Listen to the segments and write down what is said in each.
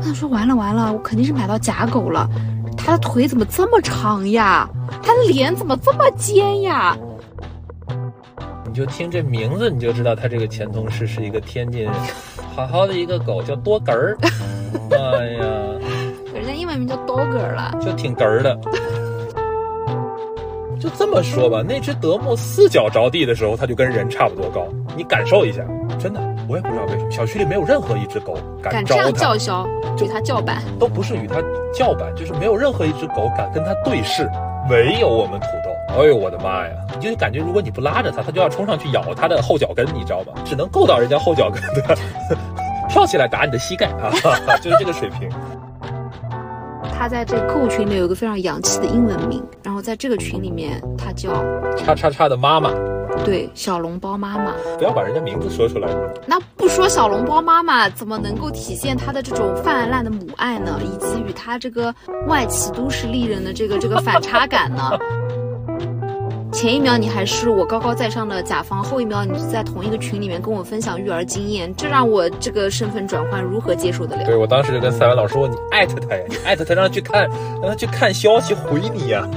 我想说完了完了，我肯定是买到假狗了。它的腿怎么这么长呀？它的脸怎么这么尖呀？你就听这名字，你就知道他这个前同事是一个天津人。好好的一个狗叫多哏儿，哎呀，人家英文名叫 Dogger 了，就挺哏儿的。就这么说吧，那只德牧四脚着地的时候，它就跟人差不多高。你感受一下，真的，我也不知道为什么，小区里没有任何一只狗敢这样叫嚣，与它叫板，都不是与它叫板，就是没有任何一只狗敢跟它对视，唯有我们土豆。哎呦我的妈呀！你就感觉如果你不拉着它，它就要冲上去咬它的后脚跟，你知道吗？只能够到人家后脚跟的，跳起来打你的膝盖啊，就是这个水平。他在这个客户群里有一个非常洋气的英文名，然后在这个群里面，他叫叉叉叉的妈妈，对，小笼包妈妈。不要把人家名字说出来。那不说小笼包妈妈，怎么能够体现她的这种泛滥的母爱呢？以及与她这个外企都市丽人的这个这个反差感呢？前一秒你还是我高高在上的甲方，后一秒你在同一个群里面跟我分享育儿经验，这让我这个身份转换如何接受得了？对我当时就跟赛文老师说：“你艾特他呀，你艾特他让他去看，让他去看消息回你呀。”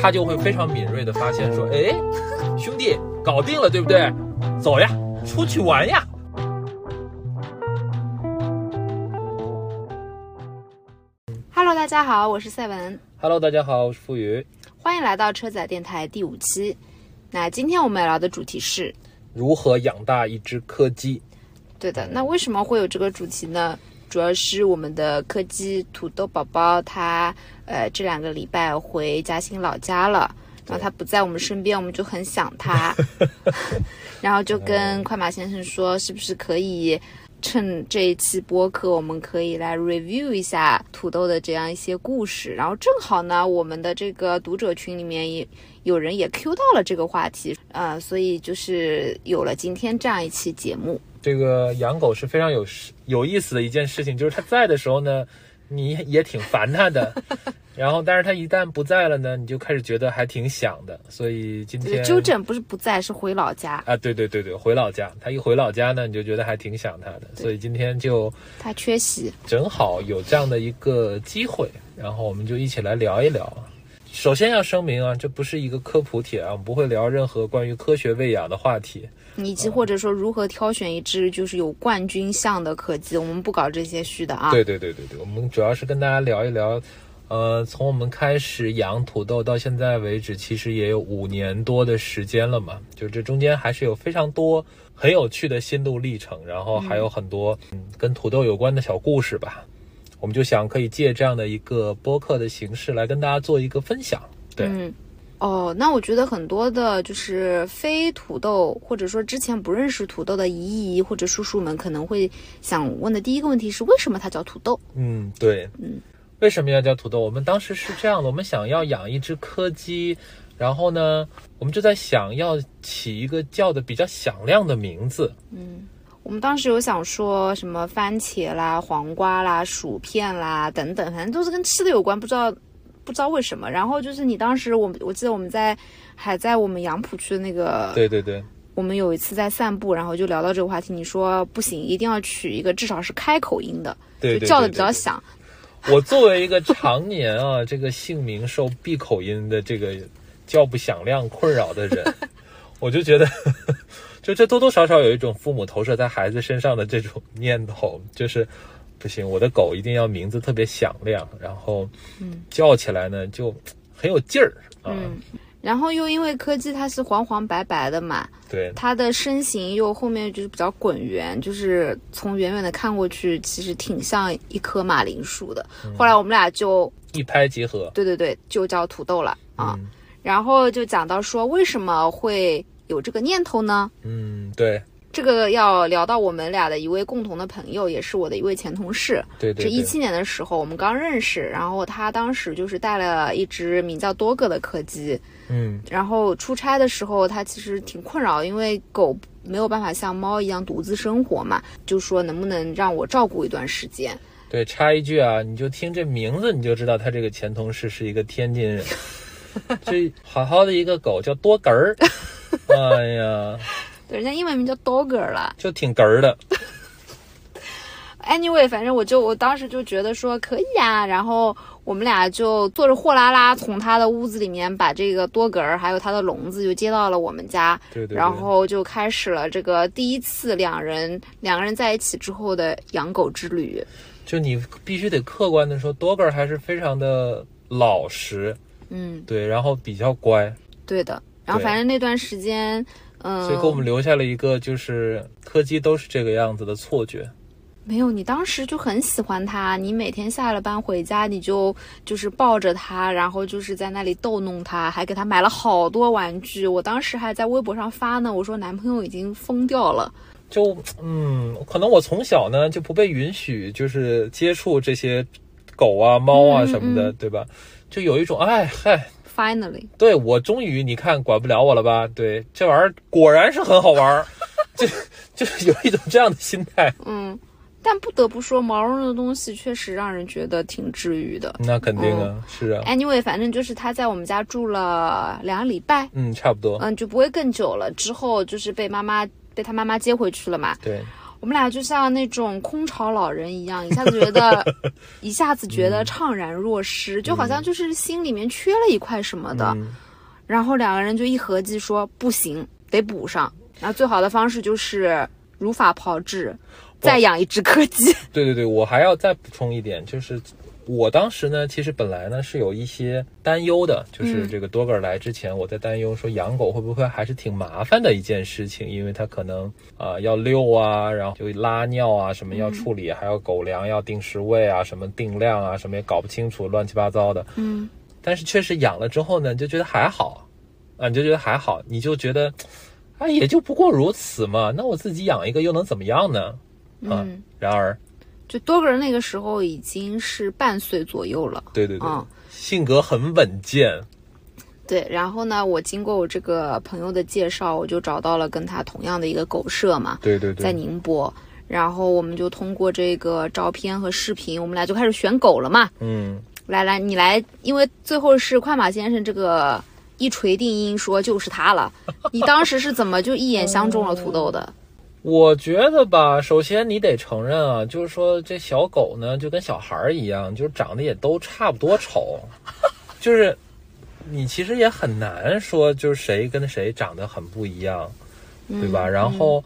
他就会非常敏锐的发现说：“哎，兄弟，搞定了，对不对？走呀，出去玩呀。” Hello，大家好，我是赛文。Hello，大家好，我是付宇。欢迎来到车载电台第五期。那今天我们要聊的主题是如何养大一只柯基。对的，那为什么会有这个主题呢？主要是我们的柯基土豆宝宝，他呃这两个礼拜回嘉兴老家了，然后他不在我们身边，我们就很想他，然后就跟快马先生说，是不是可以。趁这一期播客，我们可以来 review 一下土豆的这样一些故事。然后正好呢，我们的这个读者群里面也有人也 Q 到了这个话题，呃，所以就是有了今天这样一期节目。这个养狗是非常有有意思的一件事情，就是他在的时候呢，你也挺烦他的。然后，但是他一旦不在了呢，你就开始觉得还挺想的。所以今天纠正不是不在，是回老家啊。对对对对，回老家。他一回老家呢，你就觉得还挺想他的。所以今天就他缺席，正好有这样的一个机会，然后我们就一起来聊一聊。首先要声明啊，这不是一个科普帖啊，我们不会聊任何关于科学喂养的话题，以及或者说如何挑选一只就是有冠军相的柯基，我们不搞这些虚的啊。对对对对对，我们主要是跟大家聊一聊。呃，从我们开始养土豆到现在为止，其实也有五年多的时间了嘛。就这中间还是有非常多很有趣的心路历程，然后还有很多嗯跟土豆有关的小故事吧。我们就想可以借这样的一个播客的形式来跟大家做一个分享。对，嗯，哦，那我觉得很多的就是非土豆或者说之前不认识土豆的姨姨或者叔叔们可能会想问的第一个问题是：为什么它叫土豆？嗯，对，嗯。为什么要叫土豆？我们当时是这样的，我们想要养一只柯基，然后呢，我们就在想要起一个叫的比较响亮的名字。嗯，我们当时有想说什么番茄啦、黄瓜啦、薯片啦等等，反正都是跟吃的有关，不知道不知道为什么。然后就是你当时，我我记得我们在还在我们杨浦区的那个，对对对，我们有一次在散步，然后就聊到这个话题，你说不行，一定要取一个至少是开口音的，对，叫的比较响。我作为一个常年啊，这个姓名受闭口音的这个叫不响亮困扰的人，我就觉得，就这多多少少有一种父母投射在孩子身上的这种念头，就是不行，我的狗一定要名字特别响亮，然后叫起来呢就很有劲儿啊。然后又因为柯基它是黄黄白白的嘛，对，它的身形又后面就是比较滚圆，就是从远远的看过去，其实挺像一棵马铃薯的。后来我们俩就一拍即合，对对对，就叫土豆了啊。然后就讲到说为什么会有这个念头呢？嗯，对。这个要聊到我们俩的一位共同的朋友，也是我的一位前同事。对对，是一七年的时候我们刚认识，然后他当时就是带了一只名叫多哥的柯基。嗯，然后出差的时候他其实挺困扰，因为狗没有办法像猫一样独自生活嘛，就说能不能让我照顾一段时间。对，插一句啊，你就听这名字你就知道他这个前同事是一个天津人。这好好的一个狗叫多根儿，哎呀。对，人家英文名叫 Dogger 了，就挺哏儿的。Anyway，反正我就我当时就觉得说可以啊，然后我们俩就坐着货拉拉从他的屋子里面把这个多格儿还有他的笼子就接到了我们家，对对对然后就开始了这个第一次两人两个人在一起之后的养狗之旅。就你必须得客观的说，多格儿还是非常的老实，嗯，对，然后比较乖，对的。然后反正那段时间，嗯、所以给我们留下了一个就是柯基都是这个样子的错觉。没有，你当时就很喜欢它，你每天下了班回家，你就就是抱着它，然后就是在那里逗弄它，还给它买了好多玩具。我当时还在微博上发呢，我说男朋友已经疯掉了。就嗯，可能我从小呢就不被允许就是接触这些狗啊、猫啊嗯什么的，对吧？就有一种哎嗨，Finally，对我终于你看管不了我了吧？对，这玩意儿果然是很好玩儿，就 就是有一种这样的心态。嗯，但不得不说，毛茸茸的东西确实让人觉得挺治愈的。那肯定啊，是啊，Anyway，反正就是他在我们家住了两个礼拜，嗯，差不多，嗯，就不会更久了。之后就是被妈妈被他妈妈接回去了嘛。对，我们俩就像那种空巢老人一样，一下子觉得，一下子觉得怅然若失，就好像就是心里面缺了一块什么的。嗯，然后两个人就一合计说不行，得补上。然后最好的方式就是如法炮制，再养一只柯基。对对对，我还要再补充一点，就是我当时呢，其实本来呢是有一些担忧的，就是嗯这个多格尔来之前，我在担忧说养狗会不会还是挺麻烦的一件事情，因为它可能啊、要遛啊，然后就拉尿啊什么要处理，还有狗粮要定时喂啊，什么定量啊，什么也搞不清楚，乱七八糟的。嗯，但是确实养了之后呢，你就觉得还好，啊，你就觉得还好，你就觉得，啊，也就不过如此嘛，那我自己养一个又能怎么样呢？啊，嗯然而，就多个人那个时候已经是半岁左右了。对对对，嗯性格很稳健，对，然后呢，我经过我这个朋友的介绍，我就找到了跟他同样的一个狗舍嘛。对对在宁波，然后我们就通过这个照片和视频，我们俩就开始选狗了嘛。嗯，来来，你来，因为最后是快马先生这个一锤定音说就是他了。你当时是怎么就一眼相中了土豆的？我觉得吧，首先你得承认啊，就是说这小狗呢，就跟小孩儿一样，就是长得也都差不多丑，就是你其实也很难说，就是谁跟谁长得很不一样，对吧？然后。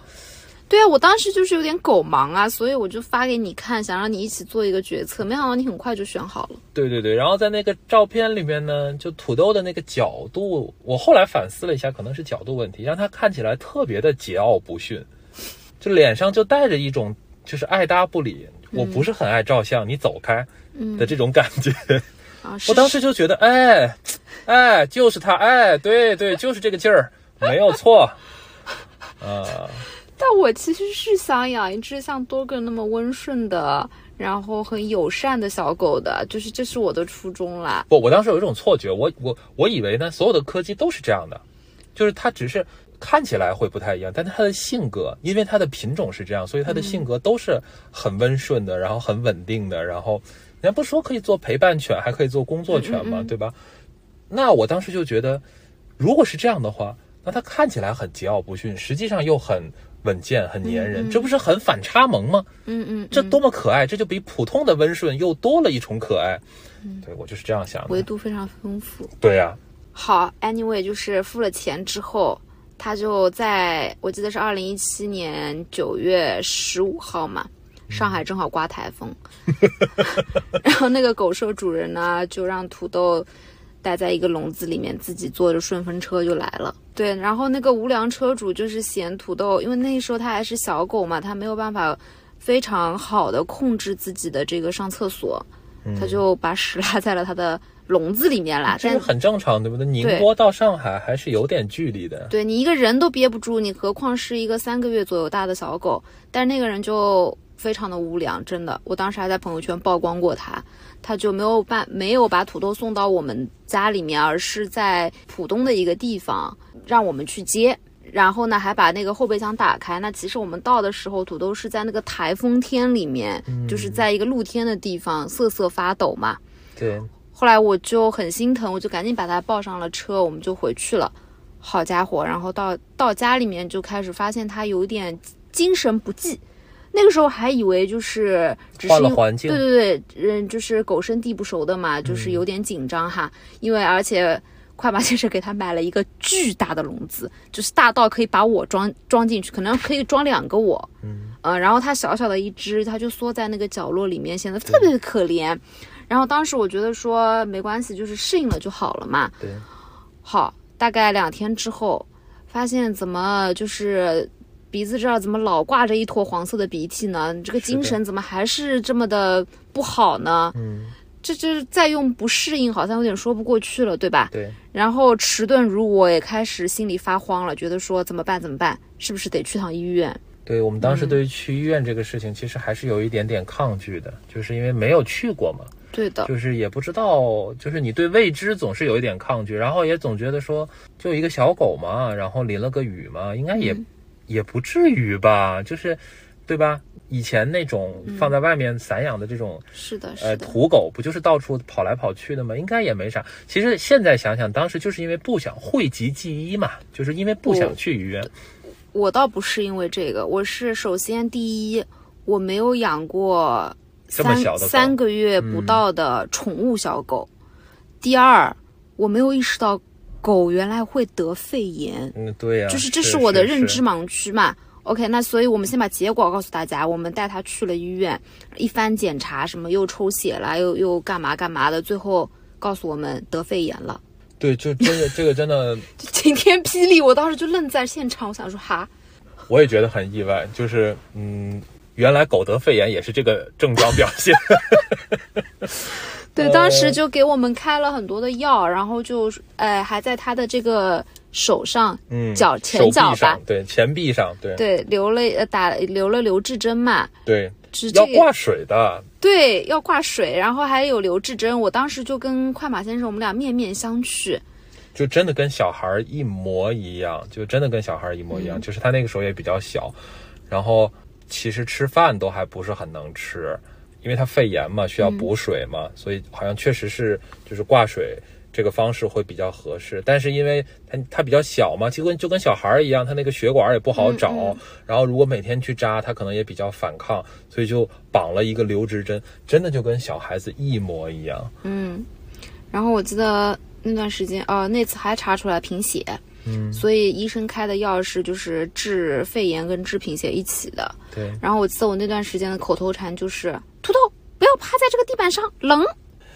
对啊，我当时就是有点狗盲啊，所以我就发给你看，想让你一起做一个决策。没想到你很快就选好了。对对对，然后在那个照片里面呢，就土豆的那个角度，我后来反思了一下，可能是角度问题，让它看起来特别的桀骜不驯，就脸上就带着一种就是爱搭不理，我不是很爱照相，你走开的这种感觉。啊，我当时就觉得，哎，哎，就是他，哎，对对，就是这个劲儿，没有错。啊、但我其实是想养一只像多个那么温顺的，然后很友善的小狗的，就是这是我的初衷啦。不，我当时有一种错觉，我我我以为呢，所有的柯基都是这样的，就是它只是看起来会不太一样，但它的性格，因为它的品种是这样，所以它的性格都是很温顺的，然后很稳定的，然后人家不说可以做陪伴犬，还可以做工作犬嘛，对吧？那我当时就觉得，如果是这样的话，那它看起来很桀骜不驯，实际上又很稳健、很粘人，这不是很反差萌吗？嗯嗯，这多么可爱！这就比普通的温顺又多了一重可爱。对我就是这样想的。维度非常丰富。对呀、好，anyway，就是付了钱之后，他就在我记得是二零一七年九月十五号嘛，上海正好刮台风，然后那个狗舍主人呢就让土豆待在一个笼子里面，自己坐着顺风车就来了。对，然后那个无良车主就是嫌土豆，因为那时候他还是小狗嘛，他没有办法非常好的控制自己的这个上厕所，他就把屎拉在了他的笼子里面啦。但这是很正常，对不对？宁波到上海还是有点距离的。对你一个人都憋不住，你何况是一个三个月左右大的小狗？但是那个人就非常的无良，真的，我当时还在朋友圈曝光过他，他就没有办没有把土豆送到我们家里面，而是在浦东的一个地方让我们去接。然后呢，还把那个后备箱打开。那其实我们到的时候，土豆是在那个台风天里面，就是在一个露天的地方瑟瑟发抖嘛。对，后来我就很心疼，我就赶紧把它抱上了车，我们就回去了。好家伙，然后到到家里面就开始发现它有点精神不济，那个时候还以为就是只是换了环境对对对，嗯，就是狗生地不熟的嘛，就是有点紧张哈，因为而且。快马先生给他买了一个巨大的笼子，就是大到可以把我装装进去，可能可以装两个我。嗯，呃，然后它小小的一只，它就缩在那个角落里面，显得特别的可怜。然后当时我觉得说没关系，就是适应了就好了嘛。对，好，大概两天之后，发现怎么就是鼻子这儿怎么老挂着一坨黄色的鼻涕呢？这个精神怎么还是这么的不好呢？嗯，这这再用不适应，好像有点说不过去了，对吧？对，然后迟钝如我，也开始心里发慌了，觉得说怎么办？怎么办？是不是得去趟医院？对我们当时嗯对于去医院这个事情，其实还是有一点点抗拒的，就是因为没有去过嘛，对的，就是也不知道，就是你对未知总是有一点抗拒，然后也总觉得说，就一个小狗嘛，然后淋了个雨嘛，应该也、嗯也不至于吧，就是，对吧？以前那种放在外面散养的这种、是的，呃是的，土狗，不就是到处跑来跑去的吗？应该也没啥。其实现在想想，当时就是因为不想讳疾忌医嘛，就是因为不想去医院。我倒不是因为这个，我是首先第一，我没有养过三这么小的三个月不到的宠物小狗；第二，我没有意识到狗原来会得肺炎，嗯，对呀、就是这是是我的认知盲区嘛。OK，那所以我们先把结果告诉大家，我们带它去了医院，一番检查，什么又抽血了，又又干嘛干嘛的，最后告诉我们得肺炎了。对，就真的这个真的，晴天霹雳，我当时就愣在现场，我想说哈，我也觉得很意外，就是嗯，原来狗得肺炎也是这个症状表现。对，呃当时就给我们开了很多的药，然后就呃还在他的这个手上，嗯，脚前脚上，，对，前臂上，对。对，留了呃打留了留置针嘛，对，是这个要挂水的，对要挂水，然后还有留置针，我当时就跟快马先生我们俩面面相觑，就真的跟小孩一模一样，就真的跟小孩一模一嗯。样。就是他那个时候也比较小，然后其实吃饭都还不是很能吃，因为他肺炎嘛，需要补水嘛，所以好像确实是就是挂水。这个方式会比较合适，但是因为他他比较小嘛，就跟就跟小孩儿一样，他那个血管也不好找，嗯然后如果每天去扎，他可能也比较反抗，所以就绑了一个留置针，真的就跟小孩子一模一样。嗯，然后我记得那段时间，呃，那次还查出来贫血，嗯，所以医生开的药是就是治肺炎跟治贫血一起的。对，然后我记得我那段时间的口头禅就是“土豆不要趴在这个地板上，冷”，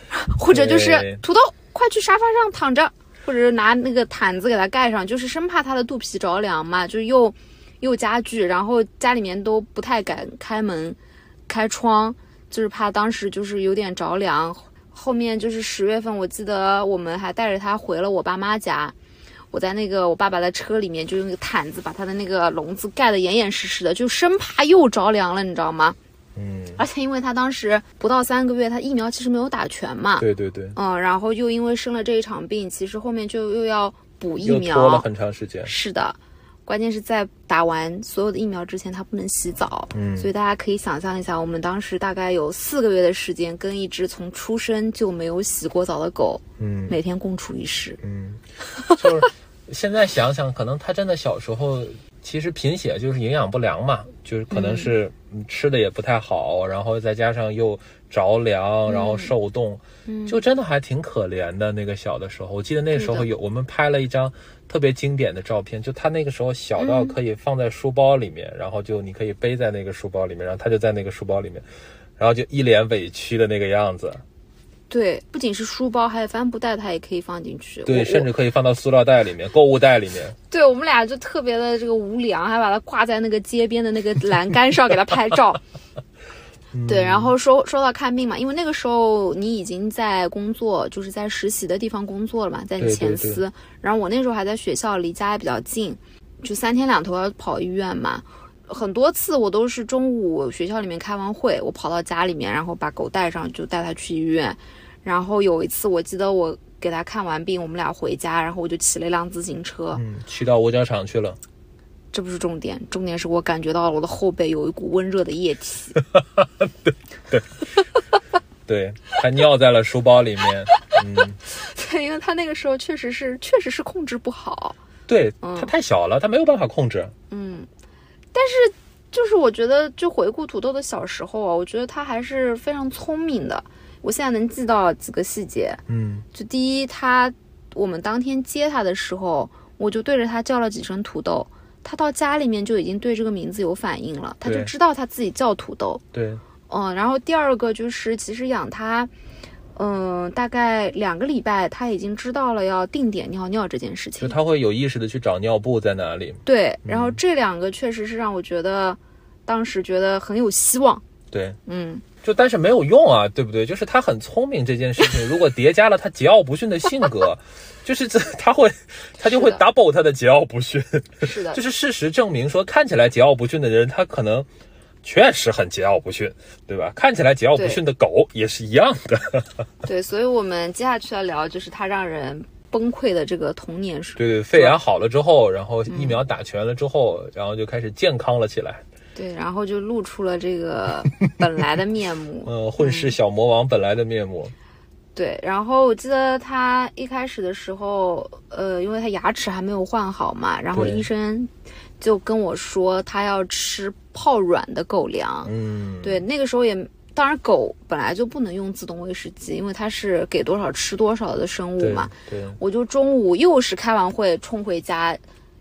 或者就是对“土豆快去沙发上躺着”，或者是拿那个毯子给它盖上，就是生怕它的肚皮着凉嘛，就又又加剧，然后家里面都不太敢开门开窗，就是怕当时就是有点着凉。后面就是十月份，我记得我们还带着它回了我爸妈家。我在那个我爸爸的车里面，就用那个毯子把他的那个笼子盖得严严实实的，就生怕又着凉了，你知道吗？嗯，而且因为他当时不到三个月，他疫苗其实没有打全嘛，对对对，嗯，然后又因为生了这一场病，其实后面就又要补疫苗拖了苗，很长时间。是的，关键是在打完所有的疫苗之前，他不能洗澡，嗯所以大家可以想象一下，我们当时大概有四个月的时间，跟一只从出生就没有洗过澡的狗，嗯每天共处一室。嗯，就是现在想想，可能他真的小时候其实贫血就是营养不良嘛，就是可能是嗯吃的也不太好，然后再加上又着凉，然后受冻，嗯就真的还挺可怜的。那个小的时候，我记得那时候有我们拍了一张特别经典的照片，就他那个时候小到嗯可以放在书包里面，然后就你可以背在那个书包里面，然后他就在那个书包里面。然后就一脸委屈的那个样子，对，不仅是书包，还有帆布袋，它也可以放进去。对，甚至可以放到塑料袋里面、购物袋里面。对我们俩就特别的这个无良，还把它挂在那个街边的那个栏杆上给它拍照。对，然后说说到看病嘛，因为那个时候你已经在工作，就是在实习的地方工作了嘛，在你对对前司。然后我那时候还在学校，离家也比较近，就三天两头要跑医院嘛。很多次我都是中午学校里面开完会，我跑到家里面，然后把狗带上，就带它去医院。然后有一次我记得我给他看完病，我们俩回家，然后我就骑了一辆自行车。嗯，骑到五角场去了。这不是重点，重点是我感觉到了我的后背有一股温热的液体。对 对对，他尿在了书包里面。嗯，对，因为他那个时候确实是确实是控制不好。对嗯他太小了，他没有办法控制。嗯，但是就是我觉得，就回顾土豆的小时候啊，我觉得他还是非常聪明的。我现在能记到几个细节，嗯就第一，他我们当天接他的时候，我就对着他叫了几声土豆，他到家里面就已经对这个名字有反应了，他就知道他自己叫土豆。对，嗯，然后第二个就是，其实养他，嗯，大概两个礼拜，他已经知道了要定点尿尿这件事情。就他会有意识的去找尿布在哪里。对，然后这两个确实是让我觉得，当时觉得很有希望。对，嗯，就但是没有用啊，对不对？就是他很聪明这件事情，如果叠加了他桀骜不驯的性格，就是这他会他就会 double 他的桀骜不驯。是的，就是事实证明说，看起来桀骜不驯的人，他可能确实很桀骜不驯，对吧？看起来桀骜不驯的狗也是一样的。对，所以我们接下去要聊就是他让人崩溃的这个童年时。对对，肺炎好了之后，然后疫苗打全了之后，然后就开始健康了起来。对，然后就露出了这个 本来的面目。呃，混世小魔王本来的面目。对，然后我记得他一开始的时候，呃，因为他牙齿还没有换好嘛，然后医生就跟我说他要吃泡软的狗粮。嗯，对，那个时候也，当然狗本来就不能用自动喂食机，因为它是给多少吃多少的生物对嘛。对，我就中午又是开完会冲回家，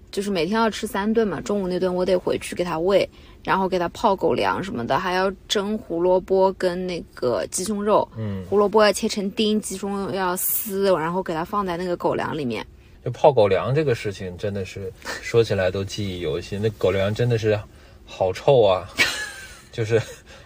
就是每天要吃三顿嘛，中午那顿我得回去给它喂，然后给它泡狗粮什么的，还要蒸胡萝卜跟那个鸡胸肉，嗯，胡萝卜要切成丁，鸡胸肉要撕，然后给它放在那个狗粮里面。就泡狗粮这个事情，真的是说起来都记忆犹新。那狗粮真的是好臭啊！就是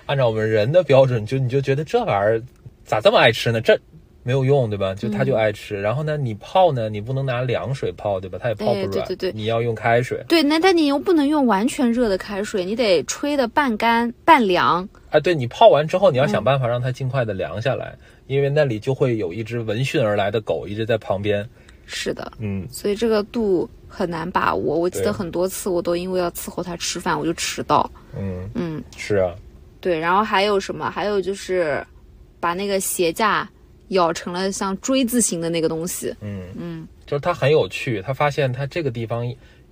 按照我们人的标准，就你就觉得这玩意儿咋这么爱吃呢？这没有用，对吧？就它就爱吃。然后呢，你泡呢，你不能拿凉水泡，对吧？它也泡不哎软，对对对你要用开水。对，那但你又不能用完全热的开水，你得吹的半干半凉。啊，对你泡完之后，你要想办法让它尽快的凉下来，因为那里就会有一只闻讯而来的狗一直在旁边。是的，嗯，所以这个度很难把握。我记得很多次我都因为要伺候它吃饭，我就迟到。嗯，嗯，是啊，对，然后还有什么？还有就是把那个鞋架咬成了像锥字形的那个东西。嗯嗯，就是它很有趣，它发现它这个地方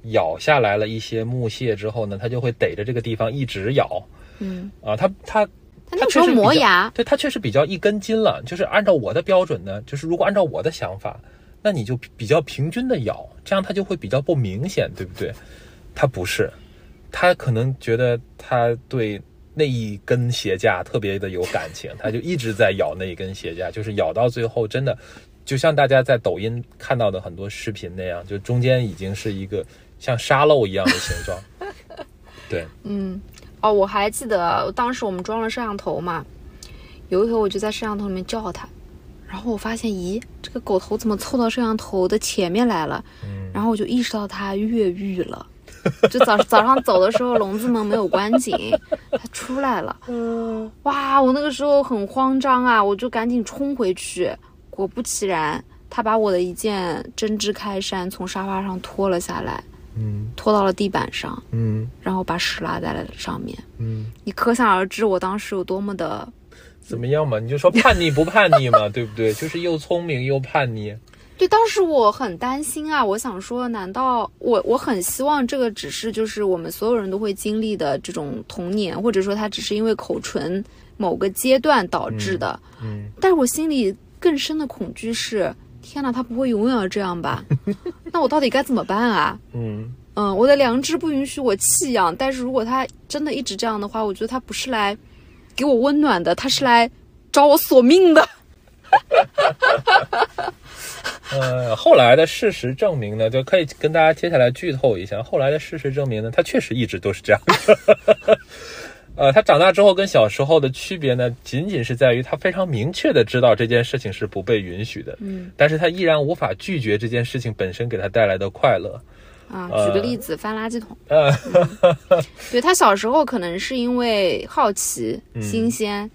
咬下来了一些木屑之后呢，它就会逮着这个地方一直咬嗯，啊，它它它那时候磨牙，对，它确实比较一根筋了。就是按照我的标准呢，就是如果按照我的想法，那你就比较平均的咬，这样它就会比较不明显，对不对？它不是，它可能觉得它对那一根鞋架特别的有感情，它就一直在咬那一根鞋架，就是咬到最后真的，就像大家在抖音看到的很多视频那样，就中间已经是一个像沙漏一样的形状。对，嗯，哦，我还记得当时我们装了摄像头嘛，有一回我就在摄像头里面叫它，然后我发现，咦，这个狗头怎么凑到摄像头的前面来了？嗯然后我就意识到它越狱了。就早早上走的时候，笼子门没有关紧，它出来了。嗯哇，我那个时候很慌张啊，我就赶紧冲回去。果不其然，它把我的一件针织开衫从沙发上拖了下来，嗯拖到了地板上，嗯然后把屎拉在了上面。嗯。你可想而知，我当时有多么的怎么样嘛？你就说叛逆不叛逆嘛，对不对？就是又聪明又叛逆。对。当时我很担心啊，我想说，难道我我很希望这个只是就是我们所有人都会经历的这种童年，或者说它只是因为口唇某个阶段导致的。嗯，但是我心里更深的恐惧是，天哪，他不会永远要这样吧？那我到底该怎么办啊？嗯，嗯，我的良知不允许我弃养，但是如果他真的一直这样的话，我觉得他不是来给我温暖的，他是来找我索命的。呃，后来的事实证明呢，就可以跟大家接下来剧透一下。后来的事实证明呢，他确实一直都是这样的。呃，他长大之后跟小时候的区别呢，仅仅是在于他非常明确的知道这件事情是不被允许的，嗯但是他依然无法拒绝这件事情本身给他带来的快乐。啊，呃举个例子，翻垃圾桶。呃，对他小时候可能是因为好奇、嗯新鲜，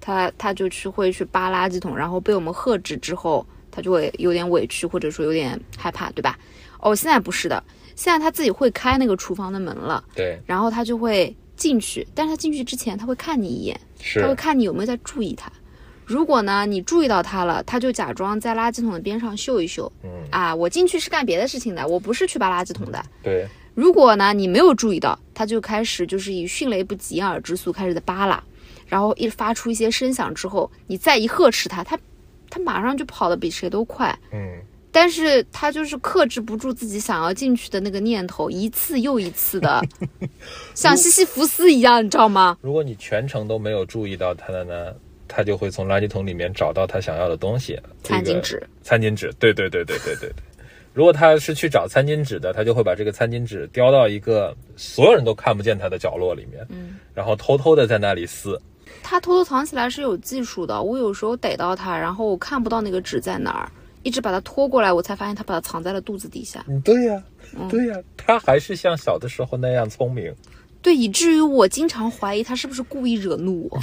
他他就去会去扒垃圾桶，然后被我们喝止之后，他就会有点委屈，或者说有点害怕，对吧？哦，现在不是的，现在他自己会开那个厨房的门了，对，然后他就会进去，但是他进去之前他会看你一眼，他会，看你有没有在注意他。如果呢你注意到他了，他就假装在垃圾桶的边上嗅一嗅嗯，啊，我进去是干别的事情的，我不是去扒垃圾桶的。对，如果呢你没有注意到，他就开始就是以迅雷不及掩耳之速开始在扒拉，然后一发出一些声响之后，你再一呵斥它，它它马上就跑得比谁都快。嗯，但是他就是克制不住自己想要进去的那个念头，一次又一次的，像西西弗斯一样，你知道吗？如果你全程都没有注意到他的呢，他就会从垃圾桶里面找到他想要的东西，餐巾纸。餐巾纸，对对对对对对对。如果他是去找餐巾纸的，他就会把这个餐巾纸叼到一个所有人都看不见他的角落里面，嗯，然后偷偷的在那里撕。它偷偷藏起来是有技术的，我有时候逮到他，然后我看不到那个纸在哪儿，一直把它拖过来，我才发现他把它藏在了肚子底下。嗯，对呀，对呀，他还是像小的时候那样聪明。对，以至于我经常怀疑他是不是故意惹怒我，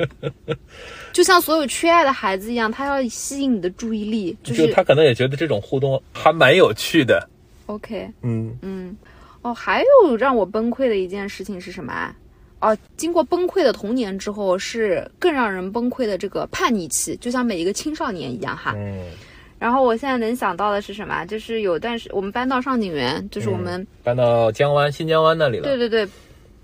就像所有缺爱的孩子一样，他要吸引你的注意力，就就是他可能也觉得这种互动还蛮有趣的。OK，嗯嗯，哦，还有让我崩溃的一件事情是什么啊？哦，经过崩溃的童年之后，是更让人崩溃的这个叛逆期，就像每一个青少年一样哈。嗯，然后我现在能想到的是什么啊？就是有段时我们搬到上景园，就是我们、搬到江湾新江湾那里了。对对对，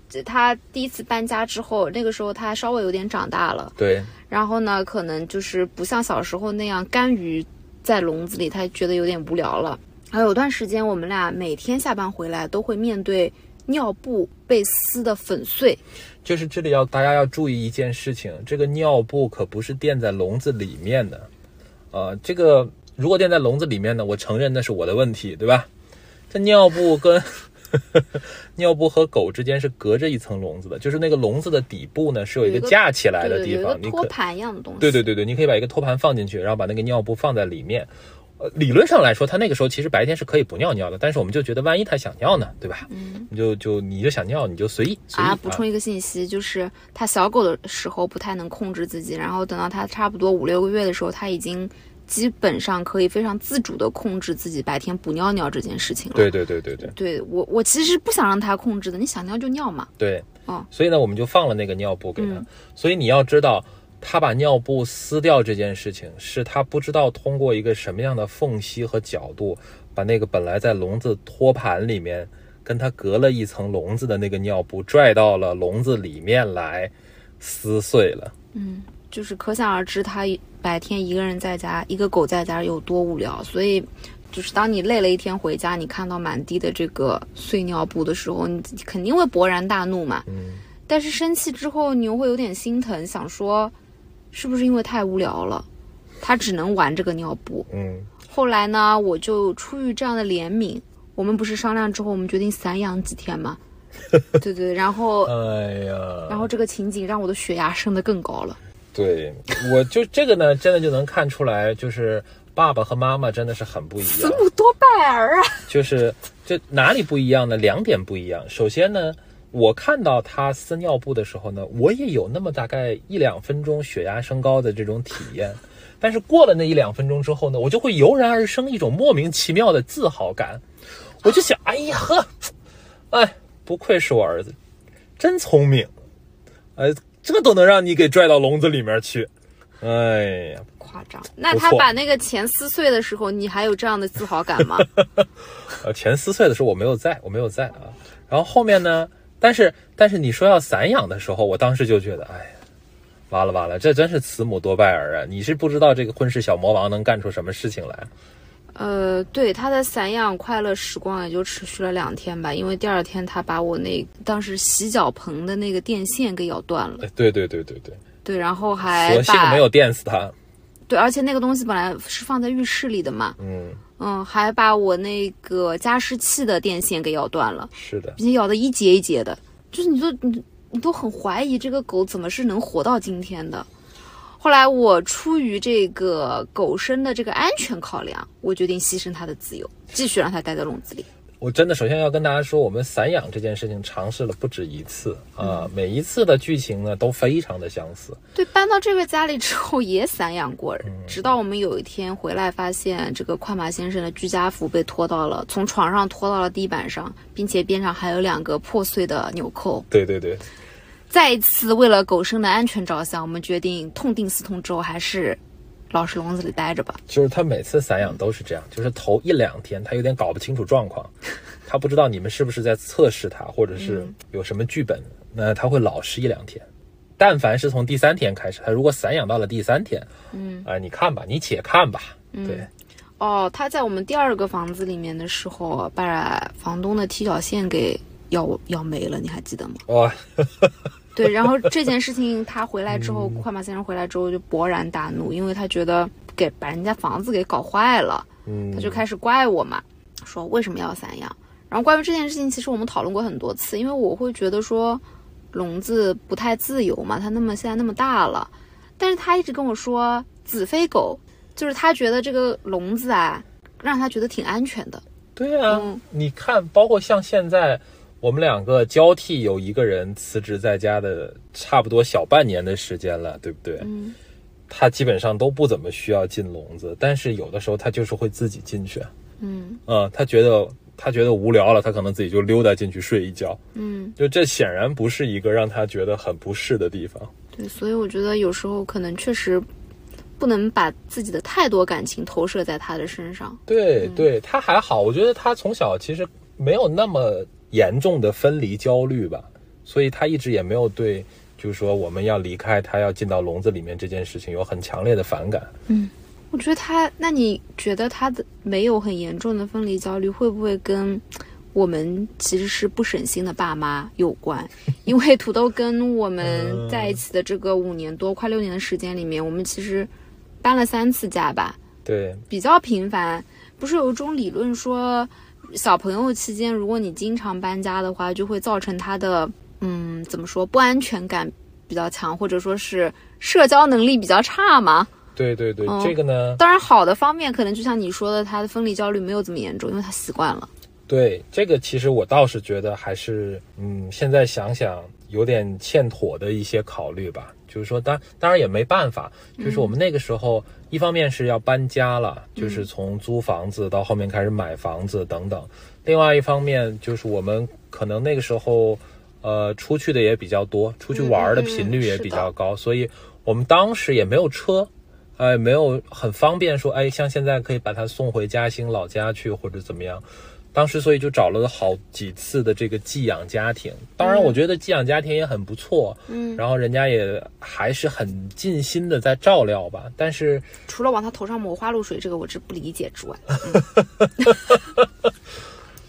这他第一次搬家之后，那个时候他稍微有点长大了，对然后呢，可能就是不像小时候那样甘于在笼子里，他觉得有点无聊了。还有段时间，我们俩每天下班回来都会面对尿布被撕得粉碎。就是这里要大家要注意一件事情，这个尿布可不是垫在笼子里面的，呃，这个如果垫在笼子里面呢，我承认那是我的问题，对吧？这尿布跟 尿布和狗之间是隔着一层笼子的，就是那个笼子的底部呢是有一个架起来的地方，个托盘一样的东西。对对对对，你可以把一个托盘放进去，然后把那个尿布放在里面。呃，理论上来说，他那个时候其实白天是可以不尿尿的，但是我们就觉得万一他想尿呢，对吧？嗯你就就你就想尿，你就随意随意啊，补充一个信息，就是他小狗的时候不太能控制自己，然后等到他差不多五六个月的时候，他已经基本上可以非常自主的控制自己白天不尿尿这件事情了。对对对对对对我，我其实不想让他控制的，你想尿就尿嘛。对，哦所以呢，我们就放了那个尿布给他。嗯所以你要知道，他把尿布撕掉这件事情，是他不知道通过一个什么样的缝隙和角度，把那个本来在笼子托盘里面跟他隔了一层笼子的那个尿布拽到了笼子里面来，撕碎了。嗯就是可想而知，他白天一个人在家，一个狗在家有多无聊。所以，就是当你累了一天回家，你看到满地的这个碎尿布的时候，你肯定会勃然大怒嘛。嗯，但是生气之后，你又会有点心疼，想说，是不是因为太无聊了，他只能玩这个尿布？嗯，后来呢，我就出于这样的怜悯，我们不是商量之后，我们决定散养几天嘛。对对，然后哎呀，然后这个情景让我的血压升得更高了。对，我就这个呢，真的就能看出来，就是爸爸和妈妈真的是很不一样。母多败儿啊！就是这哪里不一样呢？两点不一样。首先呢，我看到他撕尿布的时候呢，我也有那么大概一两分钟血压升高的这种体验。但是过了那一两分钟之后呢，我就会油然而生一种莫名其妙的自豪感。我就想，哎呀呵，哎，不愧是我儿子，真聪明，哎，这都能让你给拽到笼子里面去。哎呀，夸张。那他把那个钱撕碎的时候，你还有这样的自豪感吗？呃，钱撕碎的时候我没有在，我没有在啊。然后后面呢，但是但是你说要散养的时候，我当时就觉得，哎呀，完了完了，这真是慈母多败儿啊！你是不知道这个混世小魔王能干出什么事情来。呃，对，他的散养快乐时光也就持续了两天吧，因为第二天他把我那当时洗脚盆的那个电线给咬断了。哎，对对对对对，对，然后还所幸把没有电死他。对，而且那个东西本来是放在浴室里的嘛，嗯，嗯，还把我那个加湿器的电线给咬断了，是的，并且咬的一节一节的，就是你都你你都很怀疑这个狗怎么是能活到今天的。后来我出于这个狗生的这个安全考量，我决定牺牲它的自由，继续让它待在笼子里。我真的首先要跟大家说，我们散养这件事情尝试了不止一次啊，每一次的剧情呢都非常的相似。对，搬到这个家里之后也散养过，直到我们有一天回来，发现这个快马先生的居家服被拖到了，从床上拖到了地板上，并且边上还有两个破碎的纽扣。对对对，再一次为了狗生的安全着想，我们决定痛定思痛之后，还是老实笼子里待着吧。就是他每次散养都是这样，就是头一两天他有点搞不清楚状况，他不知道你们是不是在测试他，或者是有什么剧本，那他会老实一两天。但凡是从第三天开始，他如果散养到了第三天，嗯，啊、你看吧，你且看吧，对，哦，他在我们第二个房子里面的时候，把房东的踢脚线给咬咬没了，你还记得吗？哇，对，然后这件事情他回来之后，快马先生回来之后就勃然大怒，因为他觉得给把人家房子给搞坏了，嗯他就开始怪我嘛，说为什么要散养。然后关于这件事情，其实我们讨论过很多次，因为我会觉得说笼子不太自由嘛，它那么现在那么大了，但是他一直跟我说子非狗，就是他觉得这个笼子啊，让他觉得挺安全的。对啊，嗯你看，包括像现在我们两个交替有一个人辞职在家的，差不多小半年的时间了，对不对？嗯，他基本上都不怎么需要进笼子，但是有的时候他就是会自己进去，嗯嗯，他觉得他觉得无聊了，他可能自己就溜达进去睡一觉，嗯，就这显然不是一个让他觉得很不适的地方。对，所以我觉得有时候可能确实不能把自己的太多感情投射在他的身上。对对，他还好，我觉得他从小其实没有那么严重的分离焦虑吧，所以他一直也没有对，就是说我们要离开他要进到笼子里面这件事情有很强烈的反感。嗯我觉得他，那你觉得他的没有很严重的分离焦虑，会不会跟我们其实是不省心的爸妈有关？因为土豆跟我们在一起的这个五年多、快六年的时间里面，我们其实搬了三次家吧，对，比较频繁。不是有一种理论说，小朋友期间如果你经常搬家的话，就会造成他的嗯怎么说不安全感比较强，或者说是社交能力比较差嘛？对对对，嗯这个呢，当然，好的方面可能就像你说的，他的分离焦虑没有这么严重，因为他习惯了。对这个其实我倒是觉得还是，嗯，现在想想有点欠妥的一些考虑吧。就是说，当当然也没办法，就是我们那个时候，一方面是要搬家了，就是从租房子到后面开始买房子等等；另外一方面就是我们可能那个时候，呃，出去的也比较多，出去玩的频率也比较高，所以我们当时也没有车，哎，没有很方便说，哎，像现在可以把它送回嘉兴老家去或者怎么样。当时所以就找了好几次的这个寄养家庭，当然我觉得寄养家庭也很不错，嗯，然后人家也还是很尽心的在照料吧，但是除了往他头上抹花露水这个我是不理解之外，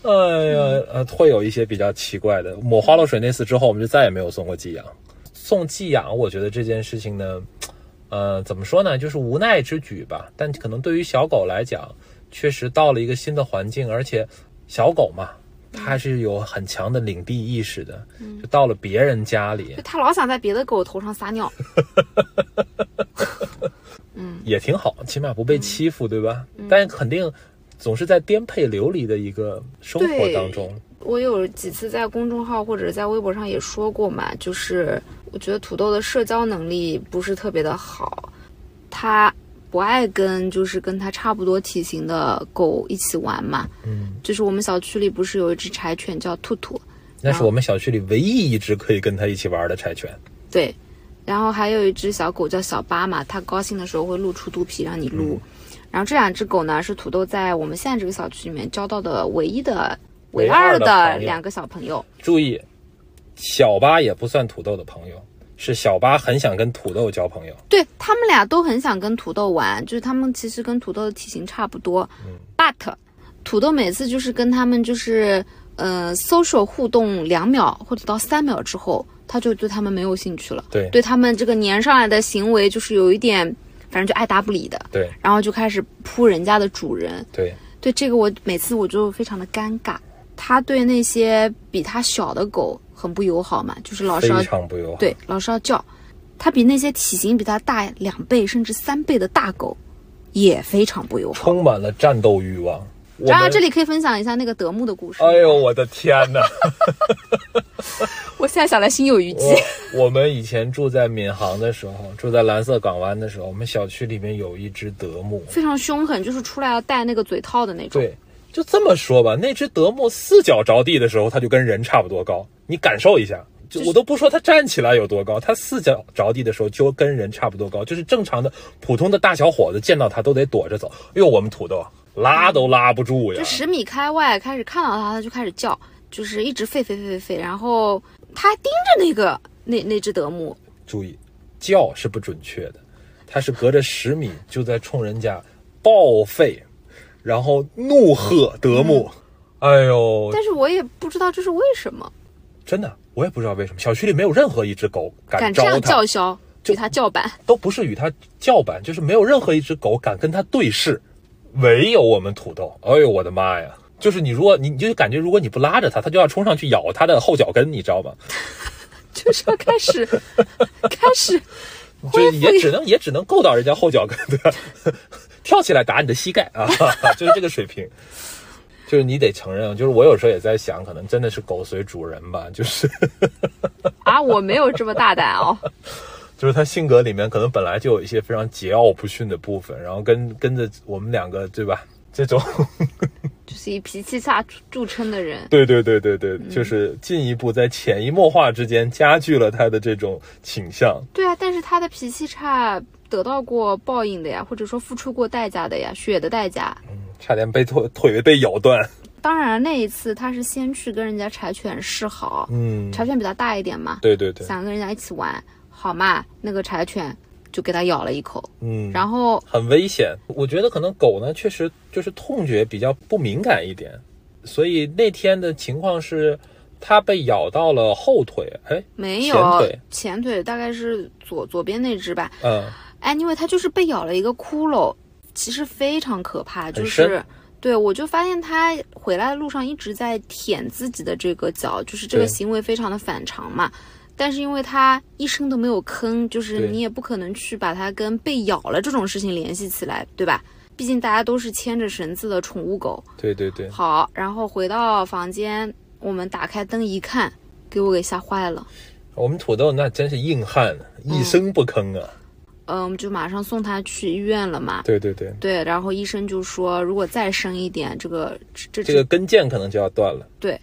哎呀，呃，会有一些比较奇怪的。抹花露水那次之后，我们就再也没有送过寄养。送寄养，我觉得这件事情呢，呃，怎么说呢，就是无奈之举吧。但可能对于小狗来讲，确实到了一个新的环境，而且小狗嘛，它是有很强的领地意识的。就到了别人家里就，他老想在别的狗头上撒尿。嗯也挺好，起码不被欺负，对吧？但肯定总是在颠沛流离的一个生活当中。我有几次在公众号或者在微博上也说过嘛，就是我觉得土豆的社交能力不是特别的好，他不爱跟就是跟它差不多体型的狗一起玩嘛。嗯，就是我们小区里不是有一只柴犬叫兔兔，那是我们小区里唯一一只可以跟它一起玩的柴犬。对，然后还有一只小狗叫小巴嘛，它高兴的时候会露出肚皮让你撸。然后这两只狗呢，是土豆在我们现在这个小区里面交到的唯一的唯唯二的两个小朋友。注意，小巴也不算土豆的朋友，是小巴很想跟土豆交朋友。对他们俩都很想跟土豆玩，就是他们其实跟土豆的体型差不多。But 土豆每次就是跟他们就是呃 social 互动两秒或者到三秒之后，他就对他们没有兴趣了。对对他们这个粘上来的行为就是有一点，反正就爱答不理的，对然后就开始扑人家的主人。对，对这个我每次我就非常的尴尬。他对那些比他小的狗很不友好嘛，就是老是要非常不友好。对，老是要叫。它比那些体型比它大两倍甚至三倍的大狗也非常不友好。充满了战斗欲望。我然后这里可以分享一下那个德牧的故事。哎呦，我的天哪！我现在想来心有余悸。我我们以前住在闵行的时候，住在蓝色港湾的时候，我们小区里面有一只德牧。非常凶狠，就是出来要戴那个嘴套的那种。对，就这么说吧，那只德牧四脚着地的时候，它就跟人差不多高，你感受一下。就我都不说它站起来有多高，它四脚着地的时候就跟人差不多高，就是正常的普通的大小伙子见到它都得躲着走。哎呦，我们土豆拉都拉不住呀就！十米开外开始看到它，它就开始叫，就是一直吠吠吠吠吠，然后它还盯着那个那那只德牧，注意，叫是不准确的，它是隔着十米就在冲人家报废，然后怒喝德牧。哎呦，但是我也不知道这是为什么，真的，我也不知道为什么，小区里没有任何一只狗敢敢这样它，叫嚣，与它叫板。都不是与它叫板，就是没有任何一只狗敢跟它对视，唯有我们土豆。哎呦，我的妈呀！就是你，如果你你就感觉，如果你不拉着它，它就要冲上去咬它的后脚跟，你知道吗？就是要开始 开始就恢复也只能也只能够到人家后脚跟，对吧？跳起来打你的膝盖啊，就是这个水平。就是你得承认，就是我有时候也在想，可能真的是狗随主人吧，就是啊！我没有这么大胆哦。就是他性格里面可能本来就有一些非常桀骜不驯的部分，然后跟跟着我们两个，对吧？这种，就是以脾气差著称的人，对对对对对，就是进一步在潜移默化之间加剧了他的这种倾向。对啊，但是他的脾气差得到过报应的呀，或者说付出过代价的呀，血的代价。差点被腿腿被咬断。当然，那一次他是先去跟人家柴犬示好，嗯，柴犬比他大一点嘛，对对对，想跟人家一起玩，好嘛，那个柴犬就给他咬了一口，嗯，然后很危险。我觉得可能狗呢，确实就是痛觉比较不敏感一点，所以那天的情况是，它被咬到了后腿，哎，没有前腿。前腿大概是左左边那只吧，嗯，哎，因为它就是被咬了一个窟窿，其实非常可怕，就是。对，我就发现它回来的路上一直在舔自己的这个脚，就是这个行为非常的反常嘛。但是因为它一声都没有吭，就是你也不可能去把它跟被咬了这种事情联系起来，对吧？毕竟大家都是牵着绳子的宠物狗。对对对，好，然后回到房间，我们打开灯一看，给我给吓坏了。我们土豆那真是硬汉，一声不吭啊。嗯，我们就马上送他去医院了嘛。对对对，对，然后医生就说，如果再深一点，这个这这个跟腱可能就要断了，对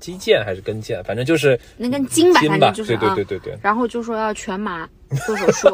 肌腱还是跟腱，反正就是那根筋吧。反正就是对对啊。对对对。然后就说要全麻做手术，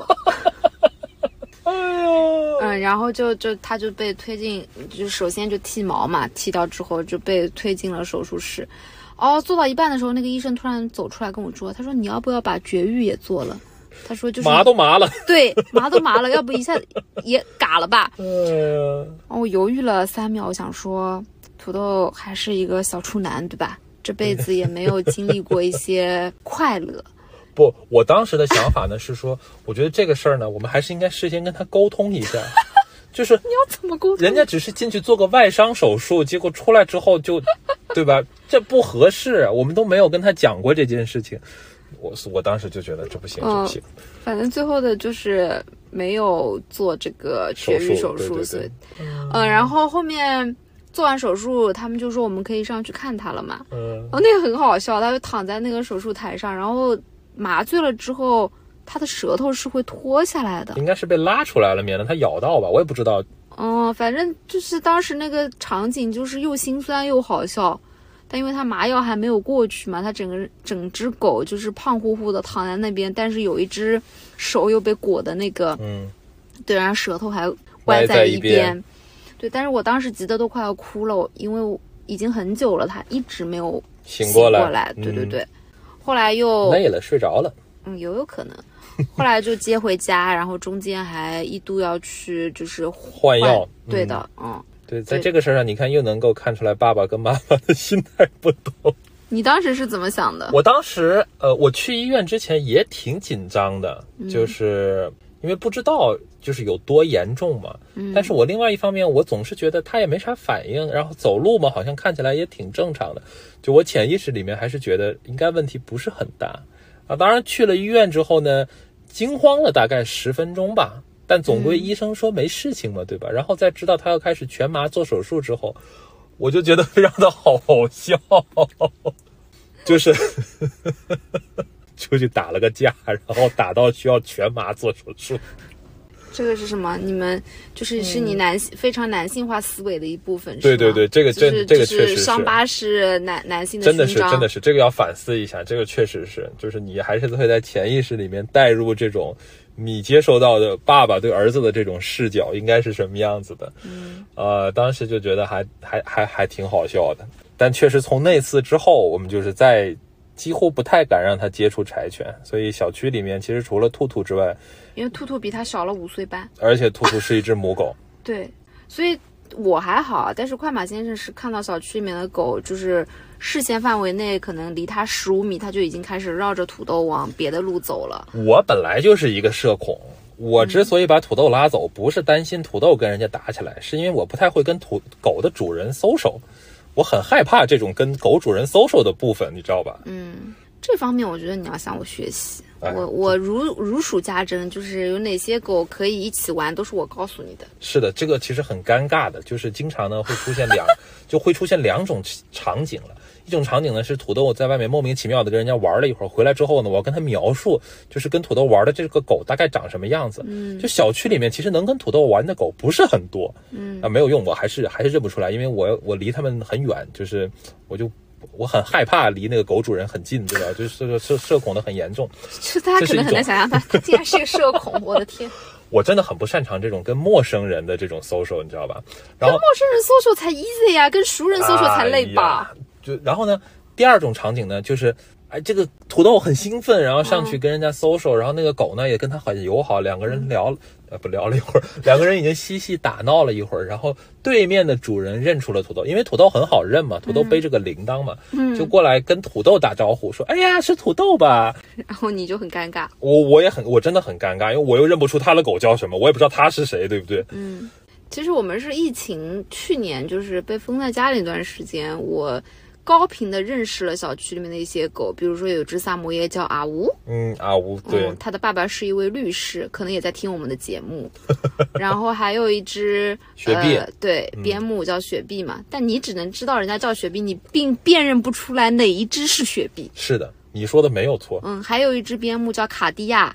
哎呦，嗯，然后就就他就被推进，就首先就剃毛嘛，剃掉之后就被推进了手术室。哦，做到一半的时候，那个医生突然走出来跟我说，他说你要不要把绝育也做了？他说就是麻都麻了。对麻都麻了，要不一下也嘎了吧？哎呀，然后我犹豫了三秒，我想说，土豆还是一个小处男，对吧？这辈子也没有经历过一些快乐。不，我当时的想法呢是说，我觉得这个事儿呢，我们还是应该事先跟他沟通一下，就是你要怎么沟通？人家只是进去做个外伤手术，结果出来之后就，对吧？这不合适，我们都没有跟他讲过这件事情。我我当时就觉得这不行，这不行。反正最后的就是没有做这个绝育手术，对嗯，然后后面做完手术，他们就说我们可以上去看他了嘛。嗯，哦，那个很好笑，他就躺在那个手术台上，然后麻醉了之后，他的舌头是会脱下来的。应该是被拉出来了，免得他咬到吧，我也不知道。嗯，反正就是当时那个场景就是又心酸又好笑，但因为他麻药还没有过去嘛，他整个整只狗就是胖乎乎的躺在那边，但是有一只手又被裹的那个，嗯，对，然后舌头还歪歪在一一边对，但是我当时急得都快要哭了，我因为我已经很久了，他一直没有醒过过来，嗯对对对，后来又累了，睡着了。嗯，有有可能。后来就接回家，然后中间还一度要去就是换药对的，嗯。对，在这个事儿上，你看又能够看出来爸爸跟妈妈的心态不同。你当时是怎么想的？我当时，呃，我去医院之前也挺紧张的，就是因为不知道就是有多严重嘛。但是我另外一方面，我总是觉得他也没啥反应，然后走路嘛，好像看起来也挺正常的。就我潜意识里面还是觉得应该问题不是很大啊。当然去了医院之后呢，惊慌了大概十分钟吧。但总归医生说没事情嘛，对吧？然后在知道他要开始全麻做手术之后，我就觉得非常的好笑，就是 出去打了个架，然后打到需要全麻做手术。这个是什么？你们就是是你男性、非常男性化思维的一部分，对对对，这个真就是这个确实就是。伤疤是男男性的真的是，真的是这个要反思一下，这个确实是，就是你还是会在潜意识里面带入这种你接受到的爸爸对儿子的这种视角应该是什么样子的。嗯，呃，当时就觉得还还还还挺好笑的，但确实从那次之后，我们就是在几乎不太敢让他接触柴犬，所以小区里面其实除了兔兔之外，因为兔兔比他小了五岁半。而且兔兔是一只母狗。对，所以我还好，但是快马先生是看到小区里面的狗，就是视线范围内可能离他十五米，他就已经开始绕着土豆往别的路走了。我本来就是一个社恐，我之所以把土豆拉走，不是担心土豆跟人家打起来，是因为我不太会跟土狗的主人 social，我很害怕这种跟狗主人 social 的部分，你知道吧？嗯，这方面我觉得你要向我学习。哎我我如如数家珍，就是有哪些狗可以一起玩，都是我告诉你的。是的，这个其实很尴尬的，就是经常呢会出现两，就会出现两种场景了。一种场景呢是土豆在外面莫名其妙的跟人家玩了一会儿，回来之后呢，我要跟他描述，就是跟土豆玩的这个狗大概长什么样子。嗯，就小区里面其实能跟土豆玩的狗不是很多。嗯，啊没有用，我还是还是认不出来，因为我我离他们很远，就是我就。我很害怕离那个狗主人很近，对吧？就是这个社社恐的很严重。就大家可能很难想象他，他竟然是个社恐，我的天！我真的很不擅长这种跟陌生人的这种 social，你知道吧？然后陌生人 social 才 easy 呀，跟熟人 social 才累吧？就然后呢，第二种场景呢，就是哎，这个土豆很兴奋，然后上去跟人家 social，、然后那个狗呢也跟他很友好，两个人聊。呃，不聊了一会儿，两个人已经嬉戏打闹了一会儿，然后对面的主人认出了土豆，因为土豆很好认嘛，土豆背着个铃铛嘛，嗯就过来跟土豆打招呼，说：“哎呀，是土豆吧？”然后你就很尴尬。我我也很，我真的很尴尬，因为我又认不出他的狗叫什么，我也不知道他是谁，对不对？嗯，其实我们是疫情去年就是被封在家里一段时间，我高频的认识了小区里面的一些狗，比如说有只萨摩耶叫阿乌，嗯，阿乌，对，嗯，他的爸爸是一位律师，可能也在听我们的节目。然后还有一只雪碧呃，对，边牧叫雪碧嘛，但你只能知道人家叫雪碧，你并辨认不出来哪一只是雪碧。是的，你说的没有错。嗯，还有一只边牧叫卡地亚，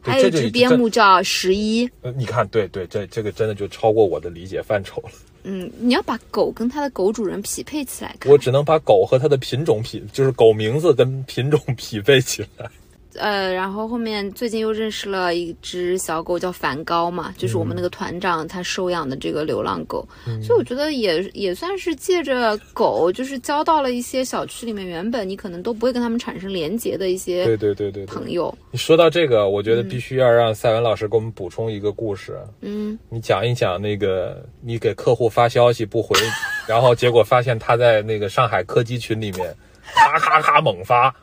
还有一只边牧叫十一。呃，你看，对对，这这个真的就超过我的理解范畴了。嗯，你要把狗跟它的狗主人匹配起来。我只能把狗和它的品种匹，就是狗名字跟品种匹配起来。呃，然后后面最近又认识了一只小狗，叫梵高嘛，就是我们那个团长他收养的这个流浪狗，所以我觉得也也算是借着狗，就是交到了一些小区里面原本你可能都不会跟他们产生连结的一些对对对对朋。友。你说到这个，我觉得必须要让赛文老师给我们补充一个故事。嗯，你讲一讲那个你给客户发消息不回，然后结果发现他在那个上海柯基群里面咔咔咔猛发，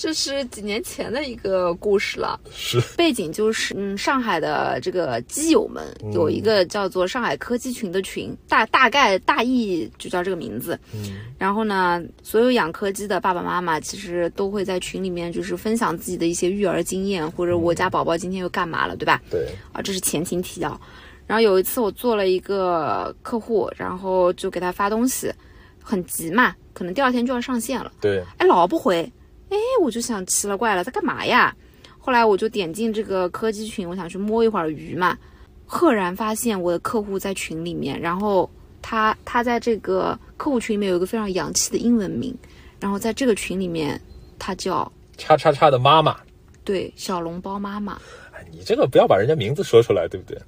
这是几年前的一个故事了。是背景就是，嗯，上海的这个基友们有一个叫做上海科技群的群，大大概大意就叫这个名字。嗯然后呢，所有养柯基的爸爸妈妈其实都会在群里面就是分享自己的一些育儿经验，或者我家宝宝今天又干嘛了，对吧？对，啊，这是前情提要。然后有一次我做了一个客户，然后就给他发东西，很急嘛，可能第二天就要上线了。对，哎，老不回，哎，我就想奇了怪了，在干嘛呀？后来我就点进这个科技群，我想去摸一会儿鱼嘛，赫然发现我的客户在群里面，然后他他在这个客户群里面有一个非常洋气的英文名，然后在这个群里面，他叫叉叉叉的妈妈，对小笼包妈妈。哎，你这个不要把人家名字说出来，对不对？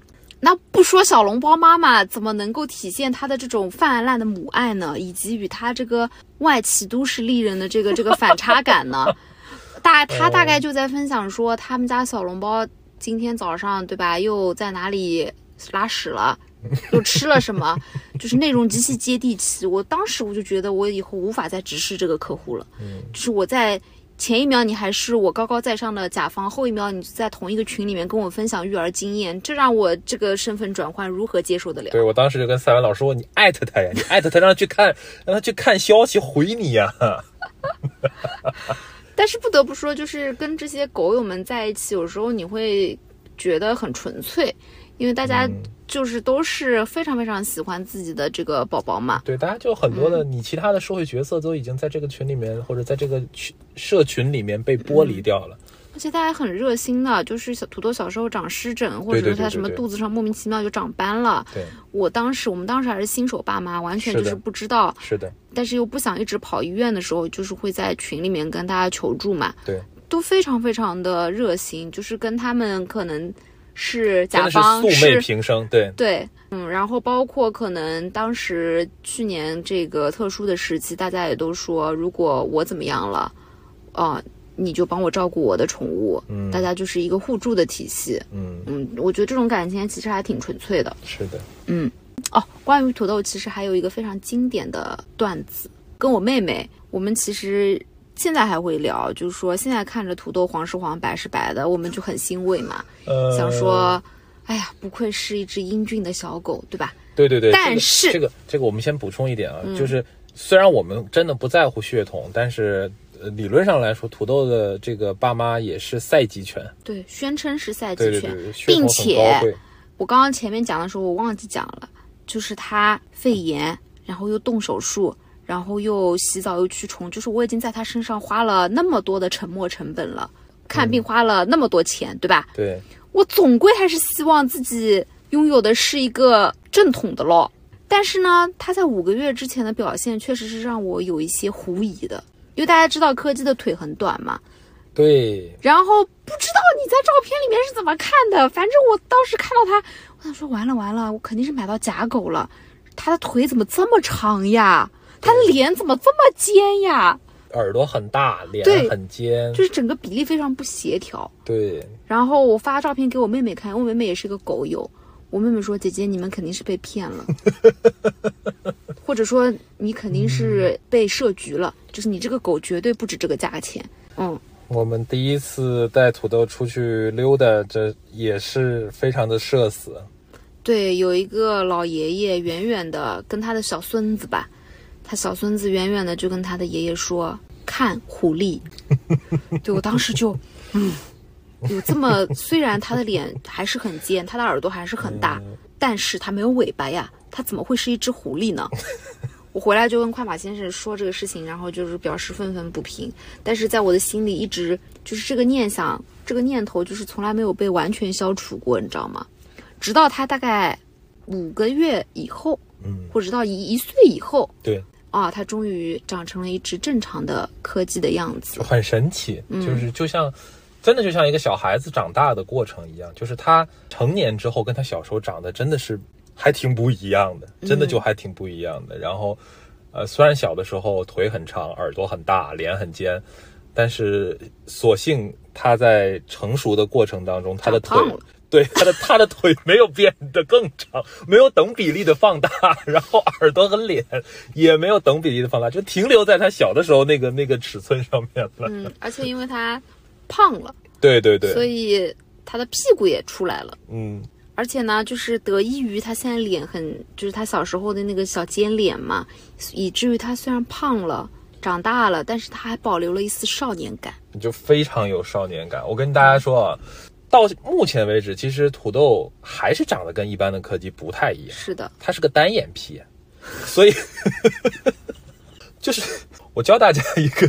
那不说小笼包妈妈，怎么能够体现她的这种泛滥的母爱呢？以及与她这个外企都市丽人的这个这个反差感呢？大她大概就在分享说，他们家小笼包今天早上对吧，又在哪里拉屎了，又吃了什么，就是内容极其接地气。我当时我就觉得，我以后无法再直视这个客户了。嗯，就是我在前一秒你还是我高高在上的甲方，后一秒你就在同一个群里面跟我分享育儿经验，这让我这个身份转换如何接受得了？对我当时就跟赛文老师说，你艾特他呀，你艾特他让他去看，让他去看消息回你呀。但是不得不说，就是跟这些狗友们在一起，有时候你会觉得很纯粹，因为大家嗯就是都是非常非常喜欢自己的这个宝宝嘛。对，大家就很多的，你其他的社会角色都已经在这个群里面或者在这个群社群里面被剥离掉了，而且他还很热心的，就是小土豆小时候长湿疹，或者他什么肚子上莫名其妙就长斑了。对，我当时我们当时还是新手爸妈，完全就是不知道，是的，但是又不想一直跑医院的时候，就是会在群里面跟大家求助嘛。对，都非常非常的热心，就是跟他们可能是甲方素昧平生，对，对，嗯，然后包括可能当时去年这个特殊的时期，大家也都说，如果我怎么样了，啊、你就帮我照顾我的宠物，嗯大家就是一个互助的体系。嗯，嗯，我觉得这种感情其实还挺纯粹的。是的，嗯哦，关于土豆，其实还有一个非常经典的段子，跟我妹妹，我们其实现在还会聊，就是说现在看着土豆黄是黄，白是白的，我们就很欣慰嘛，呃，想说，哎呀，不愧是一只英俊的小狗，对吧？对对对，但是这个这个这个我们先补充一点啊，嗯就是虽然我们真的不在乎血统，但是呃理论上来说，土豆的这个爸妈也是赛级犬，对，宣称是赛级犬，并且，我刚刚前面讲的时候，我忘记讲了，就是他肺炎，然后又动手术，然后又洗澡又驱虫，就是我已经在他身上花了那么多的沉没成本了，看病花了那么多钱，对吧？对，我总归还是希望自己拥有的是一个正统的咯。但是呢，他在五个月之前的表现确实是让我有一些狐疑的，因为大家知道柯基的腿很短嘛，对，然后不知道你在照片里面是怎么看的，反正我当时看到他，我想说完了完了，我肯定是买到假狗了。他的腿怎么这么长呀？他的脸怎么这么尖呀？耳朵很大，脸很尖，就是整个比例非常不协调。对，然后我发照片给我妹妹看，我妹妹也是个狗友。我妹妹说：“姐姐，你们肯定是被骗了，或者说你肯定是被设局了，就是你这个狗绝对不止这个价钱。”嗯，我们第一次带土豆出去溜达，这也是非常的社死。对，有一个老爷爷远远的跟他的小孙子吧，他小孙子远远的就跟他的爷爷说：“看狐狸。”对我当时就，嗯，有这么虽然他的脸还是很尖，他的耳朵还是很大，但是他没有尾巴呀，他怎么会是一只狐狸呢？我回来就跟快马先生说这个事情，然后就是表示愤愤不平，但是在我的心里一直就是这个念想，这个念头就是从来没有被完全消除过，你知道吗？直到他大概五个月以后，嗯，或者到一一岁以后，对，啊，它终于长成了一只正常的柯基的样子就。很神奇，嗯就是就像。真的就像一个小孩子长大的过程一样，就是他成年之后跟他小时候长得真的是还挺不一样的，真的就还挺不一样的。然后，呃，虽然小的时候腿很长，耳朵很大，脸很尖，但是所幸他在成熟的过程当中，他的腿对他的他的腿没有变得更长，没有等比例的放大，然后耳朵和脸也没有等比例的放大，就停留在他小的时候那个那个尺寸上面了。嗯，而且因为他胖了，对对对，所以他的屁股也出来了。嗯，而且呢，就是得益于他现在脸很，就是他小时候的那个小尖脸嘛，以至于他虽然胖了、长大了，但是他还保留了一丝少年感。就非常有少年感。我跟大家说啊，到目前为止，其实土豆还是长得跟一般的柯基不太一样，是的，它是个单眼皮，所以就是我教大家一个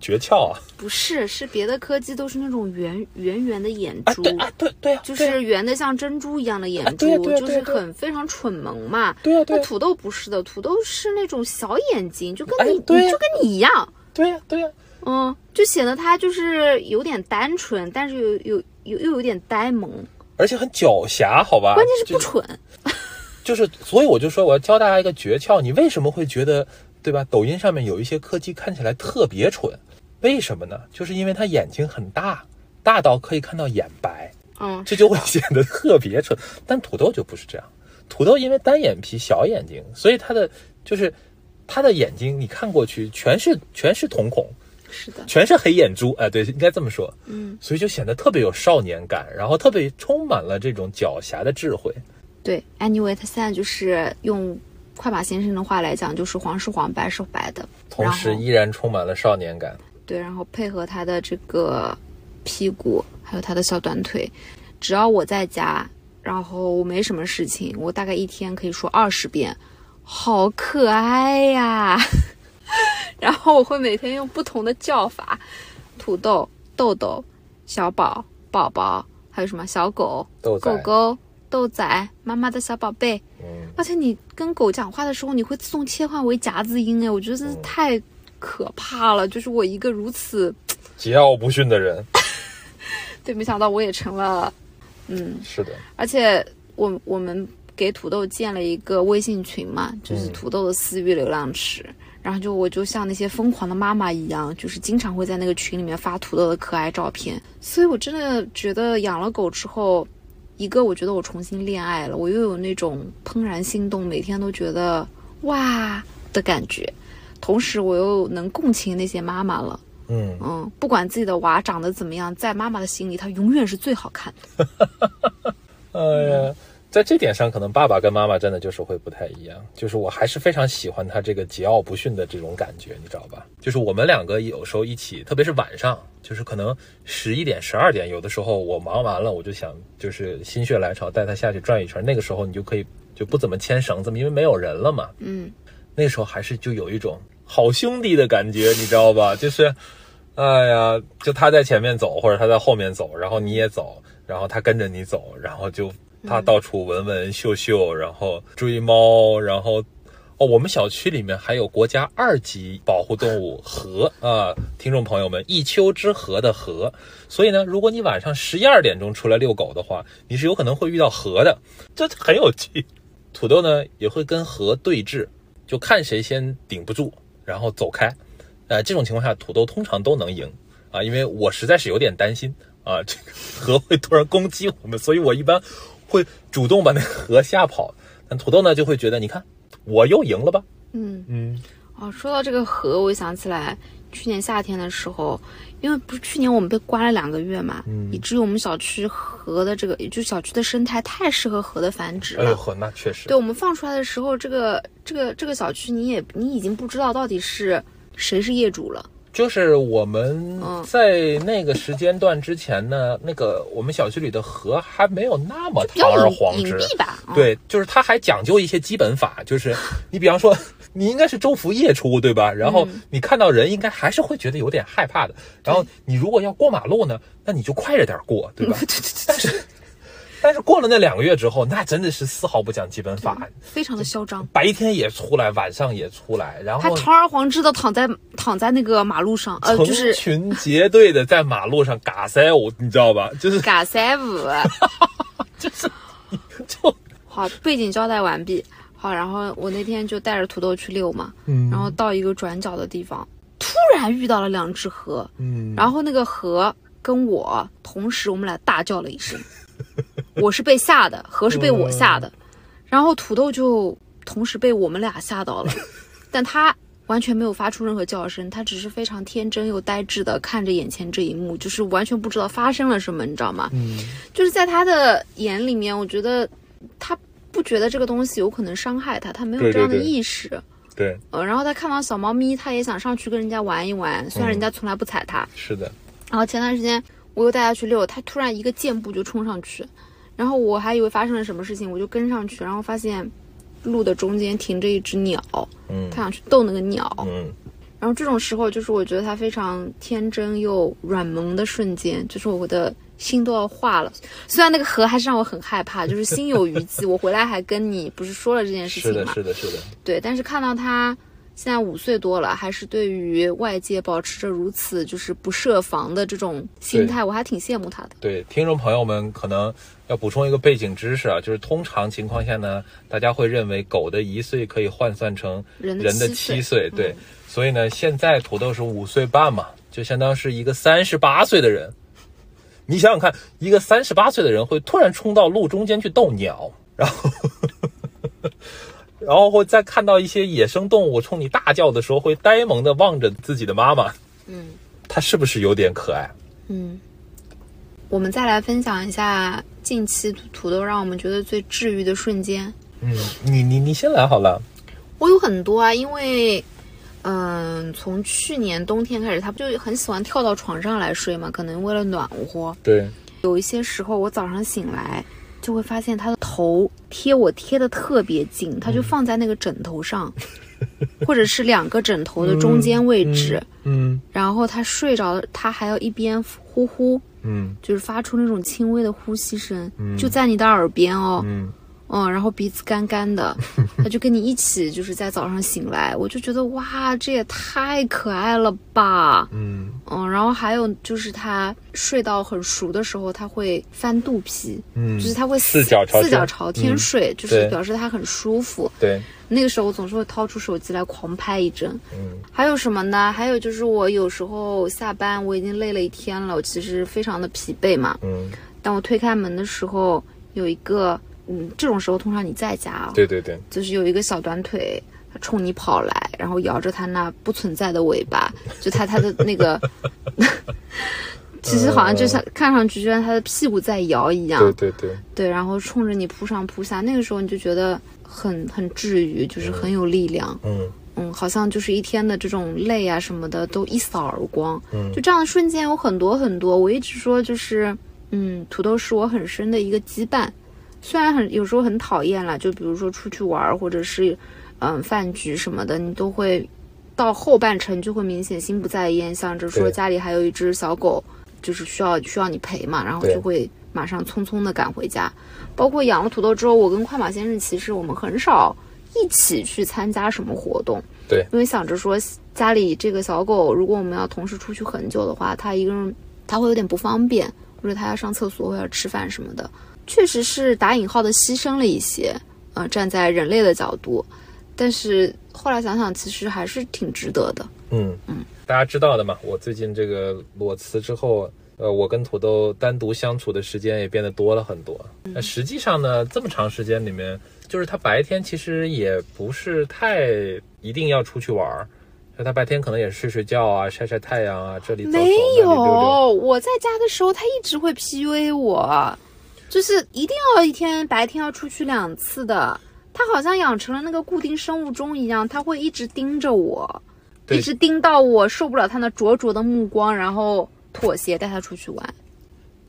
诀窍啊，不是，是别的柯基都是那种圆圆圆的眼啊珠，对啊对对啊，就是圆的像珍珠一样的眼珠，啊啊啊就是很非常蠢萌嘛。对啊对啊。那土豆不是的，土豆是那种小眼睛，就跟你、就跟你一样，对呀对呀，嗯，就显得它就是有点单纯，但是有有有又有点呆萌，而且很狡黠，好吧？关键是不就蠢。就是，所以我就说我要教大家一个诀窍，你为什么会觉得，对吧？抖音上面有一些柯基看起来特别蠢，为什么呢？就是因为他眼睛很大，大到可以看到眼白，嗯，这就会显得特别蠢。但土豆就不是这样，土豆因为单眼皮、小眼睛，所以它的就是他的眼睛，你看过去全是全是瞳孔，是的，全是黑眼珠，哎，对，应该这么说，嗯，所以就显得特别有少年感，然后特别充满了这种狡黠的智慧。对，anyway，他现在就是用快马先生的话来讲，就是黄是黄，白是白的，同时依然充满了少年感。对，然后配合他的这个屁股，还有他的小短腿，只要我在家，然后我没什么事情，我大概一天可以说二十遍，好可爱呀。然后我会每天用不同的叫法，土豆、豆豆、小宝、宝宝，还有什么小狗、狗狗、豆仔、妈妈的小宝贝。嗯，而且你跟狗讲话的时候，你会自动切换为夹子音，哎，我觉得真是太可怕了。就是我一个如此桀骜不驯的人，对，没想到我也成了，嗯，是的，而且我我们给土豆建了一个微信群嘛，就是嗯土豆的私域流量池。然后就我就像那些疯狂的妈妈一样，就是经常会在那个群里面发土豆的可爱照片。所以我真的觉得养了狗之后，一个我觉得我重新恋爱了，我又有那种怦然心动，每天都觉得哇的感觉。同时我又能共情那些妈妈了，嗯，嗯，不管自己的娃长得怎么样，在妈妈的心里，他永远是最好看的。哎呀，在这点上，可能爸爸跟妈妈真的就是会不太一样。就是我还是非常喜欢他这个桀骜不驯的这种感觉，你知道吧？就是我们两个有时候一起，特别是晚上，就是可能十一点、十二点，有的时候我忙完了，我就想就是心血来潮带他下去转一圈。那个时候你就可以就不怎么牵绳子，因为没有人了嘛。嗯，那时候还是就有一种好兄弟的感觉，你知道吧？就是，哎呀，就他在前面走，或者他在后面走，然后你也走，然后他跟着你走，然后就它到处闻闻嗅嗅，然后追猫，然后。哦，我们小区里面还有国家二级保护动物河啊，听众朋友们，一丘之貉的貉，所以呢，如果你晚上十一二点钟出来遛狗的话，你是有可能会遇到河的，这很有趣。土豆呢也会跟河对峙，就看谁先顶不住，然后走开。呃，这种情况下，土豆通常都能赢啊，因为我实在是有点担心啊，这个河会突然攻击我们，所以我一般会主动把那个河吓跑。但土豆呢就会觉得，你看我又赢了吧？嗯嗯哦，说到这个河，我想起来去年夏天的时候，因为不是去年我们被关了两个月嘛，嗯以至于我们小区河的这个，也就小区的生态太适合河的繁殖了。哎呦呵，那确实对，我们放出来的时候，这个这个这个小区，你也你已经不知道到底是谁是业主了。就是我们嗯在那个时间段之前呢，那个我们小区里的河还没有那么堂而皇之。蔽吧？嗯，对，就是它还讲究一些基本法，就是你比方说，你应该是昼伏夜出，对吧？然后嗯你看到人，应该还是会觉得有点害怕的。然后你如果要过马路呢，那你就快着点过，对吧？对对对对，但是过了那两个月之后，那真的是丝毫不讲基本法，非常的嚣张，白天也出来，晚上也出来，然后还堂而皇之的躺在躺在那个马路上，呃，就是群结队的在马路上嘎塞舞，你知道吧？就是嘎三五。就好，背景交代完毕。好，然后我那天就带着土豆去遛嘛，嗯然后到一个转角的地方，突然遇到了两只河，嗯，然后那个河跟我同时，我们俩大叫了一声，我是被吓的，河是被我吓的，然后土豆就同时被我们俩吓到了，但他完全没有发出任何叫声，他只是非常天真又呆滞的看着眼前这一幕，就是完全不知道发生了什么，你知道吗？嗯就是在他的眼里面，我觉得他不觉得这个东西有可能伤害他，他没有这样的意识。对，呃，然后他看到小猫咪，他也想上去跟人家玩一玩，虽然人家从来不踩他。是的，然后前段时间我又带他去遛，他突然一个箭步就冲上去，然后我还以为发生了什么事情，我就跟上去，然后发现路的中间停着一只鸟，嗯他想去逗那个鸟。嗯然后这种时候，就是我觉得他非常天真又软萌的瞬间，就是我的心都要化了。虽然那个河还是让我很害怕，就是心有余悸。我回来还跟你不是说了这件事情是的？是的，是的，对，但是看到他现在五岁多了，还是对于外界保持着如此就是不设防的这种心态，我还挺羡慕他的。对，听众朋友们可能要补充一个背景知识啊，就是通常情况下呢，大家会认为狗的一岁可以换算成人的七岁。对，所以呢，现在土豆是五岁半嘛，就相当是一个三十八岁的人。你想想看，一个三十八岁的人会突然冲到路中间去逗鸟，然后，然后会再看到一些野生动物冲你大叫的时候，会呆萌的望着自己的妈妈，嗯。它是不是有点可爱？嗯，我们再来分享一下近期土土豆让我们觉得最治愈的瞬间。嗯，你你你先来好了。我有很多啊，因为，嗯，从去年冬天开始，他不就很喜欢跳到床上来睡嘛？可能为了暖和。对，有一些时候，我早上醒来就会发现他的头贴我贴的特别近，他就放在那个枕头上，或者是两个枕头的中间位置，嗯然后他睡着了，他还要一边呼呼，嗯。就是发出那种轻微的呼吸声，嗯。就在你的耳边哦，嗯。嗯，然后鼻子干干的，他就跟你一起就是在早上醒来，我就觉得哇，这也太可爱了吧，嗯。嗯，然后还有就是他睡到很熟的时候，他会翻肚皮，嗯，就是他会四脚朝天。四脚朝天嗯。睡，就是表示他很舒服。对，那个时候我总是会掏出手机来狂拍一阵。嗯还有什么呢？还有就是我有时候下班我已经累了一天了，我其实非常的疲惫嘛。嗯，当我推开门的时候，有一个，嗯，这种时候通常你在家啊，对对对，就是有一个小短腿，他冲你跑来，然后摇着它那不存在的尾巴，就它它的那个，其实好像就像看上去就像它的屁股在摇一样，对对对，对，然后冲着你扑上扑下，那个时候你就觉得很很治愈，就是很有力量，嗯。嗯，好像就是一天的这种累啊什么的都一扫而光，嗯。就这样的瞬间有很多很多。我一直说就是，嗯，土豆是我很深的一个羁绊，虽然很有时候很讨厌啦，就比如说出去玩儿或者是嗯饭局什么的，你都会到后半程就会明显心不在焉，想着说家里还有一只小狗，就是需要需要你陪嘛，然后就会马上匆匆的赶回家。包括养了土豆之后，我跟快马先生其实我们很少一起去参加什么活动，对，因为想着说家里这个小狗，如果我们要同时出去很久的话，它一个人它会有点不方便，或者它要上厕所或者要吃饭什么的，确实是打引号的牺牲了一些，呃，站在人类的角度，但是后来想想，其实还是挺值得的。嗯嗯，大家知道的嘛，我最近这个裸辞之后。呃，我跟土豆单独相处的时间也变得多了很多。那、实际上呢，这么长时间里面，就是他白天其实也不是太一定要出去玩儿，就他白天可能也睡睡觉啊、晒晒太阳啊，这里没。有，我在家的时候，他一直会 PUA 我，就是一定要一天白天要出去两次的。他好像养成了那个固定生物钟一样，他会一直盯着我，一直盯到我受不了他那灼灼的目光，然后妥协带他出去玩，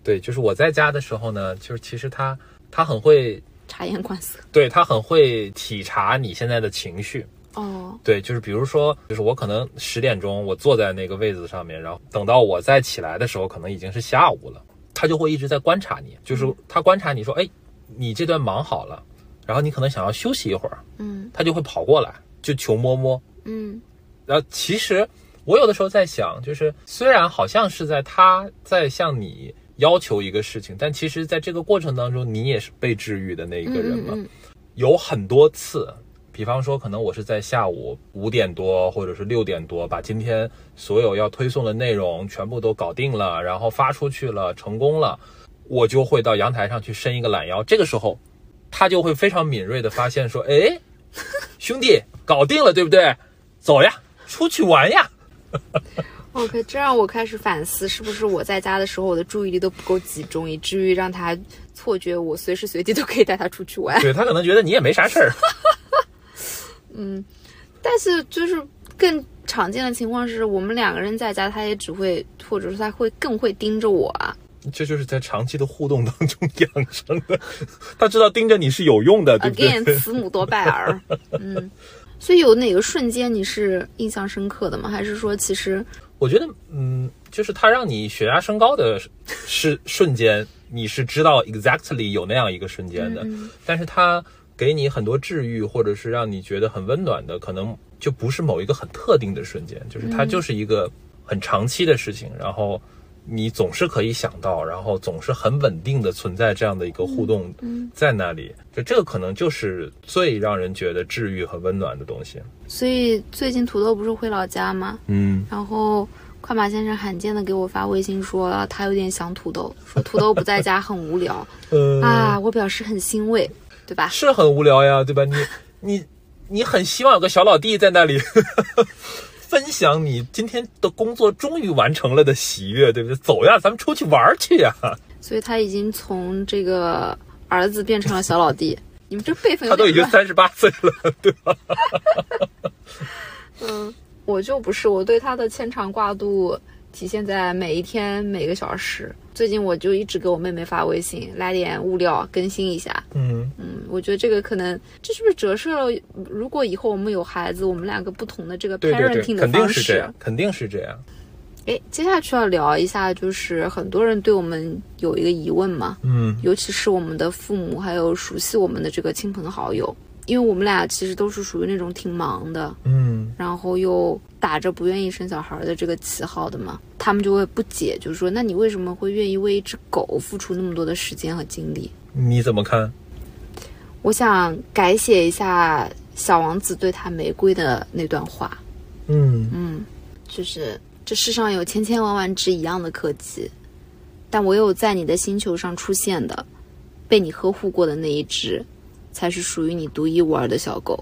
对，就是我在家的时候呢，就是其实他他很会，察言观色。对他很会体察你现在的情绪。哦，对，就是比如说，就是我可能十点钟我坐在那个位子上面，然后等到我再起来的时候，可能已经是下午了。他就会一直在观察你，就是他观察你说，哎，你这段忙好了，然后你可能想要休息一会儿，嗯他就会跑过来，就求摸摸。嗯然后其实我有的时候在想，就是虽然好像是在他在向你要求一个事情，但其实在这个过程当中，你也是被治愈的那一个人嘛。嗯嗯有很多次，比方说，可能我是在下午五点多或者是六点多，把今天所有要推送的内容全部都搞定了，然后发出去了，成功了，我就会到阳台上去伸一个懒腰。这个时候，他就会非常敏锐的发现说：“哎，兄弟，搞定了，对不对？走呀，出去玩呀。OK，这让我开始反思，是不是我在家的时候，我的注意力都不够集中，以至于让他错觉我随时随地都可以带他出去玩。对他可能觉得你也没啥事儿。嗯但是就是更常见的情况是我们两个人在家，他也只会，或者说他会更会盯着我啊。这就是在长期的互动当中 养成的。他知道盯着你是有用的，对不对？Again，慈母多败儿。嗯，所以有哪个瞬间你是印象深刻的吗？还是说其实我觉得，嗯，就是它让你血压升高的是瞬间，你是知道 exactly 有那样一个瞬间的，嗯但是它给你很多治愈，或者是让你觉得很温暖的，可能就不是某一个很特定的瞬间，就是它就是一个很长期的事情，然后你总是可以想到，然后总是很稳定的存在这样的一个互动在那里，就这个可能就是最让人觉得治愈和温暖的东西。所以最近土豆不是回老家吗？嗯，然后快马先生罕见的给我发微信说啊他有点想土豆，说土豆不在家很无聊呃啊，我表示很欣慰，对吧？是很无聊呀，对吧？你你你很希望有个小老弟在那里分享你今天的工作终于完成了的喜悦，对不对？走呀，咱们出去玩儿去呀！所以他已经从这个儿子变成了小老弟。你们这辈分他都已。经三十八岁了，对吧？嗯，我就不是，我对他的牵肠挂肚体现在每一天每个小时。最近我就一直给我妹妹发微信，来点物料更新一下。嗯，嗯，我觉得这个可能这是不是折射了？如果以后我们有孩子，我们两个不同的这个 parenting 对，的肯定方式是这样。，肯定是这样。哎，接下去要聊一下，就是很多人对我们有一个疑问嘛，嗯尤其是我们的父母，还有熟悉我们的这个亲朋好友，因为我们俩其实都是属于那种挺忙的，嗯然后又打着不愿意生小孩的这个旗号的嘛，他们就会不解，就是说，那你为什么会愿意为一只狗付出那么多的时间和精力？你怎么看？我想改写一下小王子对他玫瑰的那段话，嗯嗯，就是这世上有千千万万只一样的柯基，但唯有在你的星球上出现的，被你呵护过的那一只，才是属于你独一无二的小狗。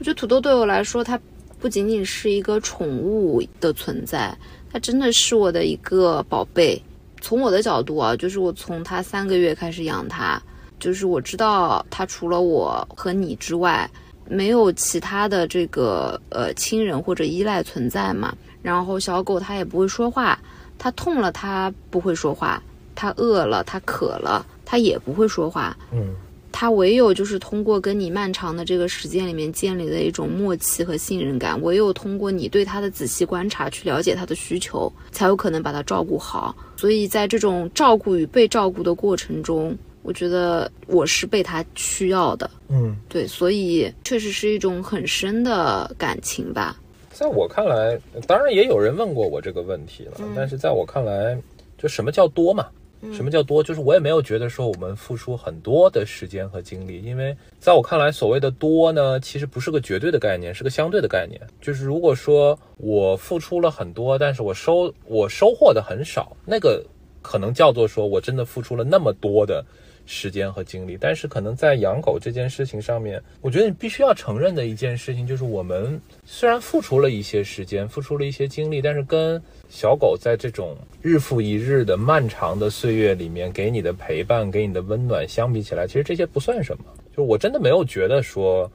我觉得土豆对我来说，它不仅仅是一个宠物的存在，它真的是我的一个宝贝。从我的角度啊，就是我从它三个月开始养它，就是我知道它除了我和你之外，没有其他的这个呃亲人或者依赖存在嘛。然后小狗它也不会说话，它痛了它不会说话，它饿了它渴了它也不会说话。嗯它唯有就是通过跟你漫长的这个时间里面建立的一种默契和信任感，唯有通过你对他的仔细观察去了解他的需求，才有可能把他照顾好。所以在这种照顾与被照顾的过程中，我觉得我是被他需要的。嗯，对，所以确实是一种很深的感情吧。在我看来，当然也有人问过我这个问题了，嗯但是在我看来，就什么叫多嘛？什么叫多？就是我也没有觉得说我们付出很多的时间和精力，因为在我看来，所谓的多呢，其实不是个绝对的概念，是个相对的概念。就是如果说我付出了很多，但是我收我收获的很少，那个可能叫做说我真的付出了那么多的时间和精力。但是可能在养狗这件事情上面，我觉得你必须要承认的一件事情就是，我们虽然付出了一些时间，付出了一些精力，但是跟小狗在这种日复一日的漫长的岁月里面给你的陪伴、给你的温暖相比起来，其实这些不算什么。就是我真的没有觉得说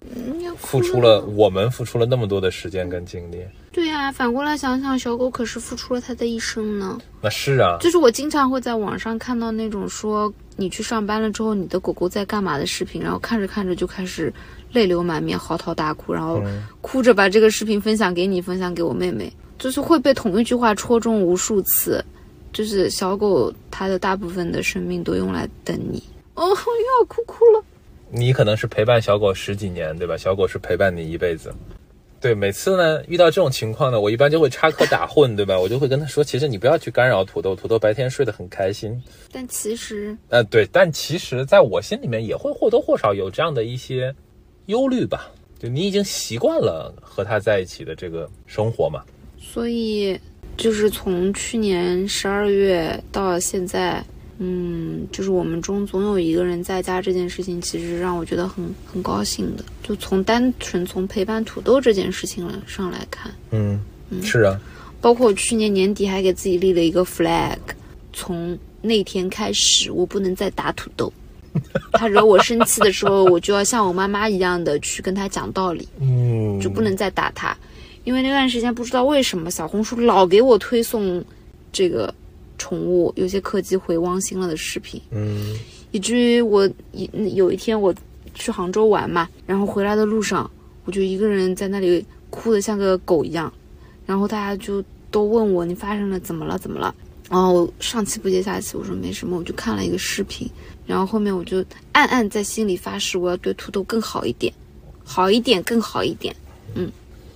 付出了我们付出了那么多的时间跟精力。对呀、反过来想想，小狗可是付出了它的一生呢。那是啊，就是我经常会在网上看到那种说你去上班了之后，你的狗狗在干嘛的视频，然后看着看着就开始泪流满面、嚎啕大哭，然后哭着把这个视频分享给你，分享给我妹妹，就是会被同一句话戳中无数次。就是小狗它的大部分的生命都用来等你。哦，我又要哭哭了。你可能是陪伴小狗十几年，对吧？小狗是陪伴你一辈子。对，每次呢遇到这种情况呢，我一般就会插科打诨，对吧？我就会跟他说，其实你不要去干扰土豆，土豆白天睡得很开心。但其实，呃，对，但其实在我心里面也会或多或少有这样的一些忧虑吧。就你已经习惯了和他在一起的这个生活嘛。所以就是从去年十二月到现在，嗯，就是我们中总有一个人在家这件事情，其实让我觉得很很高兴的。就从单纯从陪伴土豆这件事情上来看，嗯，是啊，包括我去年年底还给自己立了一个 flag，从那天开始，我不能再打土豆。他惹我生气的时候，我就要像我妈妈一样的去跟他讲道理。嗯，就不能再打他，因为那段时间不知道为什么小红书老给我推送这个宠物有些柯基回汪星了的视频，嗯。以至于我一有一天我去杭州玩嘛，然后回来的路上我就一个人在那里哭得像个狗一样，然后大家就都问我你发生了怎么了？怎么了，然后我上气不接下气，我说没什么，我就看了一个视频，然后后面我就暗暗在心里发誓，我要对土豆更好一点，好一点，更好一点，嗯，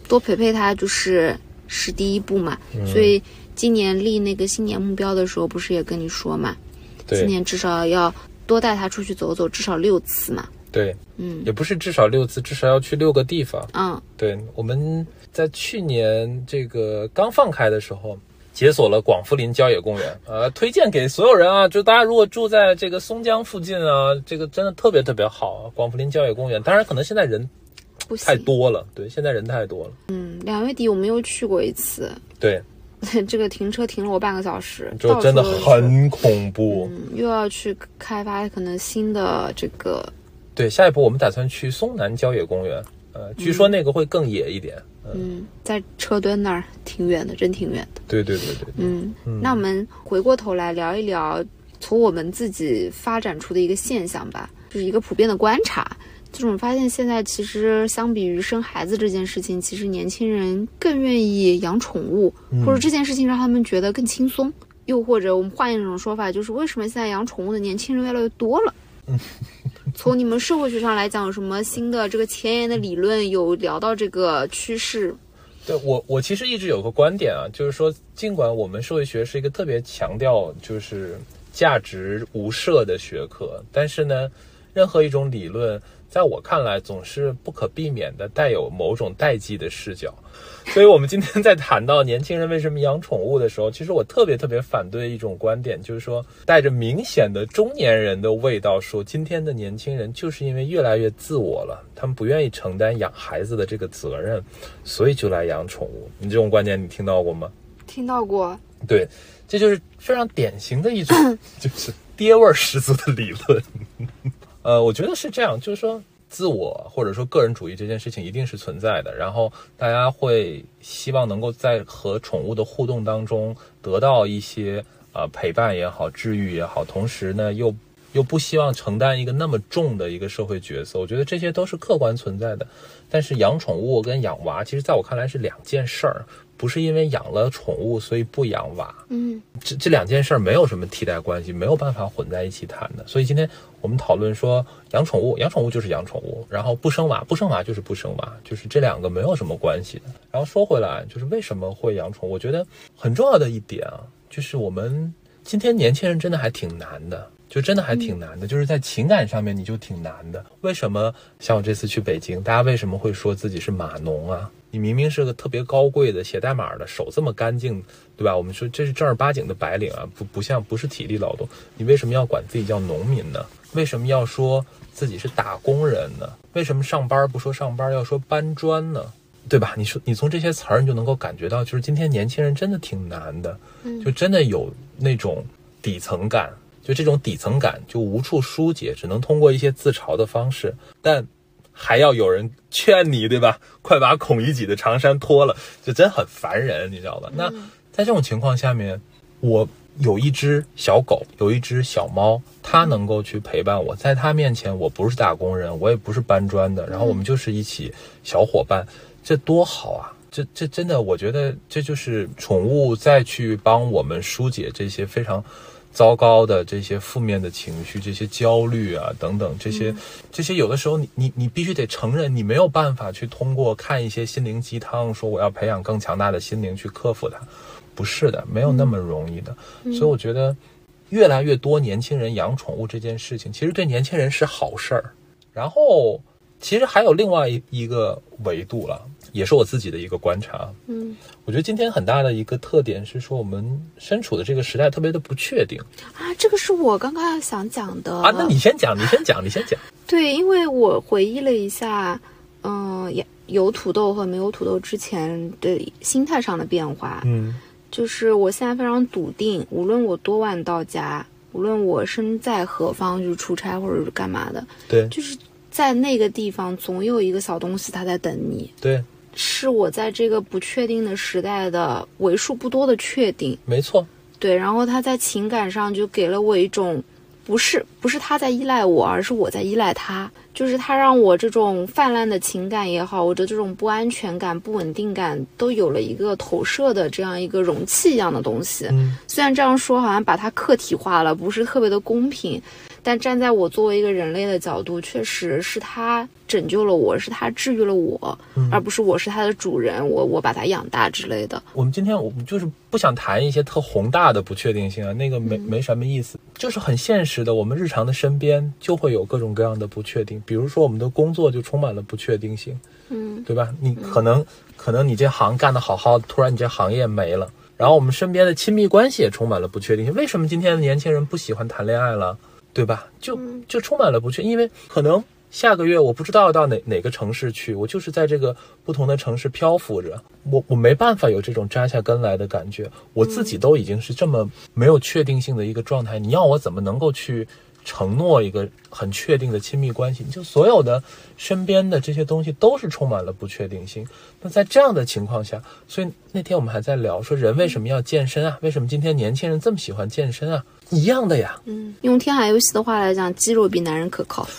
多陪陪他就是是第一步嘛，所以今年立那个新年目标的时候，不是也跟你说嘛，今年至少要多带他出去走走，至少六次嘛，对，嗯。也不是至少六次，至少要去六个地方。嗯。对，我们在去年这个刚放开的时候，解锁了广富林郊野公园，呃，推荐给所有人啊，就大家如果住在这个松江附近啊，这个真的特别特别好啊，广富林郊野公园。当然，可能现在人太，多了，对，现在人太多了，嗯，两月底我们又去过一次，对，这个停车停了我半个小时，就真的很恐怖。嗯，又要去开发可能新的这个，对，下一步我们打算去松南郊野公园，呃，据说那个会更野一点。嗯，嗯，在车墩那儿挺远的，真挺远的。对对对对对，嗯，那我们回过头来聊一聊，从我们自己发展出的一个现象吧，就是一个普遍的观察，就是我发现现在其实相比于生孩子这件事情，其实年轻人更愿意养宠物，或者这件事情让他们觉得更轻松。又或者我们换一种说法，就是为什么现在养宠物的年轻人越来越多了？从你们社会学上来讲，有什么新的这个前沿的理论有聊到这个趋势？对我，我其实一直有个观点啊，就是说，尽管我们社会学是一个特别强调就是价值无涉的学科，但是呢，任何一种理论。在我看来，总是不可避免的带有某种代际的视角，所以，我们今天在谈到年轻人为什么养宠物的时候，其实我特别特别反对一种观点，就是说带着明显的中年人的味道，说今天的年轻人就是因为越来越自我了，他们不愿意承担养孩子的这个责任，所以就来养宠物。你这种观点你听到过吗？听到过。对，这就是非常典型的一种，就是爹味儿十足的理论。呃，我觉得是这样，就是说，自我或者说个人主义这件事情一定是存在的，然后大家会希望能够在和宠物的互动当中得到一些呃陪伴也好，治愈也好，同时呢又又不希望承担一个那么重的一个社会角色，我觉得这些都是客观存在的。但是养宠物跟养娃，其实在我看来是两件事儿。不是因为养了宠物所以不养娃，嗯，这这两件事儿没有什么替代关系，没有办法混在一起谈的。所以今天我们讨论说，养宠物，养宠物就是养宠物，然后不生娃，不生娃就是不生娃，就是这两个没有什么关系的。然后说回来，就是为什么会养宠物？我觉得很重要的一点啊，就是我们今天年轻人真的还挺难的。就真的还挺难的，就是在情感上面你就挺难的。为什么像我这次去北京，大家为什么会说自己是码农啊？你明明是个特别高贵的写代码的，手这么干净，对吧？我们说这是正儿八经的白领啊，不不像不是体力劳动，你为什么要管自己叫农民呢？为什么要说自己是打工人呢？为什么上班不说上班，要说搬砖呢？对吧？你说你从这些词儿你就能够感觉到，就是今天年轻人真的挺难的，就真的有那种底层感。就这种底层感就无处疏解，只能通过一些自嘲的方式，但还要有人劝你，对吧？快把孔乙己的长衫脱了，就真很烦人，你知道吧？那在这种情况下面，我有一只小狗，有一只小猫，它能够去陪伴我，在它面前，我不是打工人，我也不是搬砖的，然后我们就是一起小伙伴，这多好啊！这这真的，我觉得这就是宠物再去帮我们疏解这些非常。糟糕的这些负面的情绪，这些焦虑啊等等，这些这些有的时候你你你必须得承认，你没有办法去通过看一些心灵鸡汤说我要培养更强大的心灵去克服它，不是的，没有那么容易的。所以我觉得，越来越多年轻人养宠物这件事情，其实对年轻人是好事儿。然后，其实还有另外一一个维度了。也是我自己的一个观察，嗯，我觉得今天很大的一个特点是说，我们身处的这个时代特别的不确定。啊，这个是我刚刚想讲的。啊，那你先讲，你先讲，你先讲。对，因为我回忆了一下，嗯，有有土豆和没有土豆之前的心态上的变化，嗯，就是我现在非常笃定，无论我多晚到家，无论我身在何方，就是出差或者是干嘛的，对，就是在那个地方，总有一个小东西它在等你，对。是我在这个不确定的时代的为数不多的确定，没错，对。然后他在情感上就给了我一种，不是不是他在依赖我，而是我在依赖他。就是他让我这种泛滥的情感也好，我的这种不安全感、不稳定感，都有了一个投射的这样一个容器一样的东西。虽然这样说好像把它客体化了，不是特别的公平。但站在我作为一个人类的角度，确实是他拯救了我，是他治愈了我，而不是我是他的主人，我我把他养大之类的。我们今天我们就是不想谈一些特宏大的不确定性啊，那个没没什么意思，就是很现实的，我们日常的身边就会有各种各样的不确定，比如说我们的工作就充满了不确定性，嗯，对吧？你可能可能你这行干得好好的，突然你这行业没了，然后我们身边的亲密关系也充满了不确定性。为什么今天的年轻人不喜欢谈恋爱了？对吧？就就充满了不确，因为可能下个月我不知道要到哪哪个城市去，我就是在这个不同的城市漂浮着，我我没办法有这种扎下根来的感觉，我自己都已经是这么没有确定性的一个状态，你要我怎么能够去？承诺一个很确定的亲密关系，就所有的身边的这些东西都是充满了不确定性。那在这样的情况下，所以那天我们还在聊说，人为什么要健身啊？为什么今天年轻人这么喜欢健身啊？一样的呀。嗯，用天海游戏的话来讲，肌肉比男人可靠。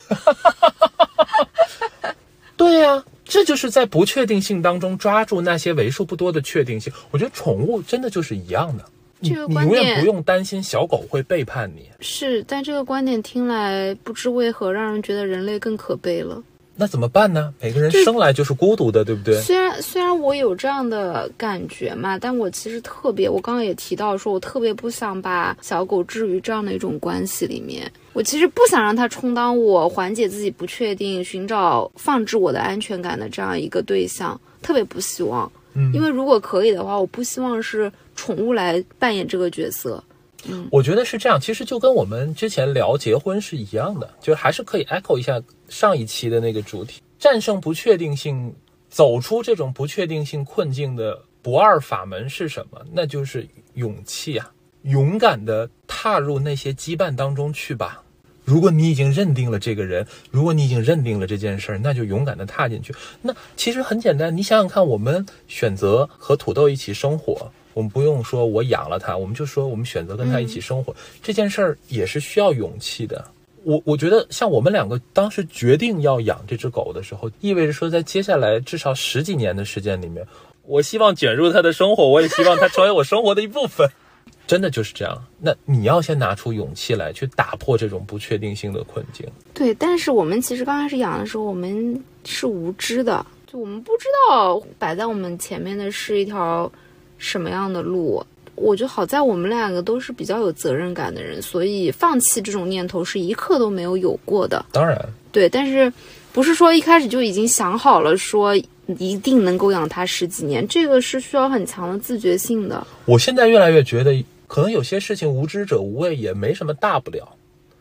对呀、这就是在不确定性当中抓住那些为数不多的确定性。我觉得宠物真的就是一样的，你这个观你永远点不用担心小狗会背叛你。是，但这个观点听来不知为何让人觉得人类更可悲了。那怎么办呢？每个人生来就是孤独的，对不对？虽然虽然我有这样的感觉嘛，但我其实特别，我刚刚也提到说，我特别不想把小狗置于这样的一种关系里面。我其实不想让它充当我缓解自己不确定、寻找放置我的安全感的这样一个对象，特别不希望。嗯因为如果可以的话，我不希望是宠物来扮演这个角色。嗯我觉得是这样，其实就跟我们之前聊结婚是一样的，就还是可以 echo 一下上一期的那个主题，战胜不确定性，走出这种不确定性困境的不二法门是什么？那就是勇气啊，勇敢的踏入那些羁绊当中去吧。如果你已经认定了这个人，如果你已经认定了这件事儿，那就勇敢的踏进去。那其实很简单，你想想看，我们选择和土豆一起生活，我们不用说我养了它，我们就说我们选择跟它一起生活，这件事儿也是需要勇气的。我我觉得，像我们两个当时决定要养这只狗的时候，意味着说，在接下来至少十几年的时间里面，我希望卷入它的生活，我也希望它成为我生活的一部分。真的就是这样。那你要先拿出勇气来，去打破这种不确定性的困境。对，但是我们其实刚开始养的时候，我们是无知的，就我们不知道摆在我们前面的是一条什么样的路。我觉得好在我们两个都是比较有责任感的人，所以放弃这种念头是一刻都没有有过的。当然，对，但是不是说一开始就已经想好了说一定能够养它十几年，这个是需要很强的自觉性的。我现在越来越觉得，可能有些事情无知者无畏，也没什么大不了。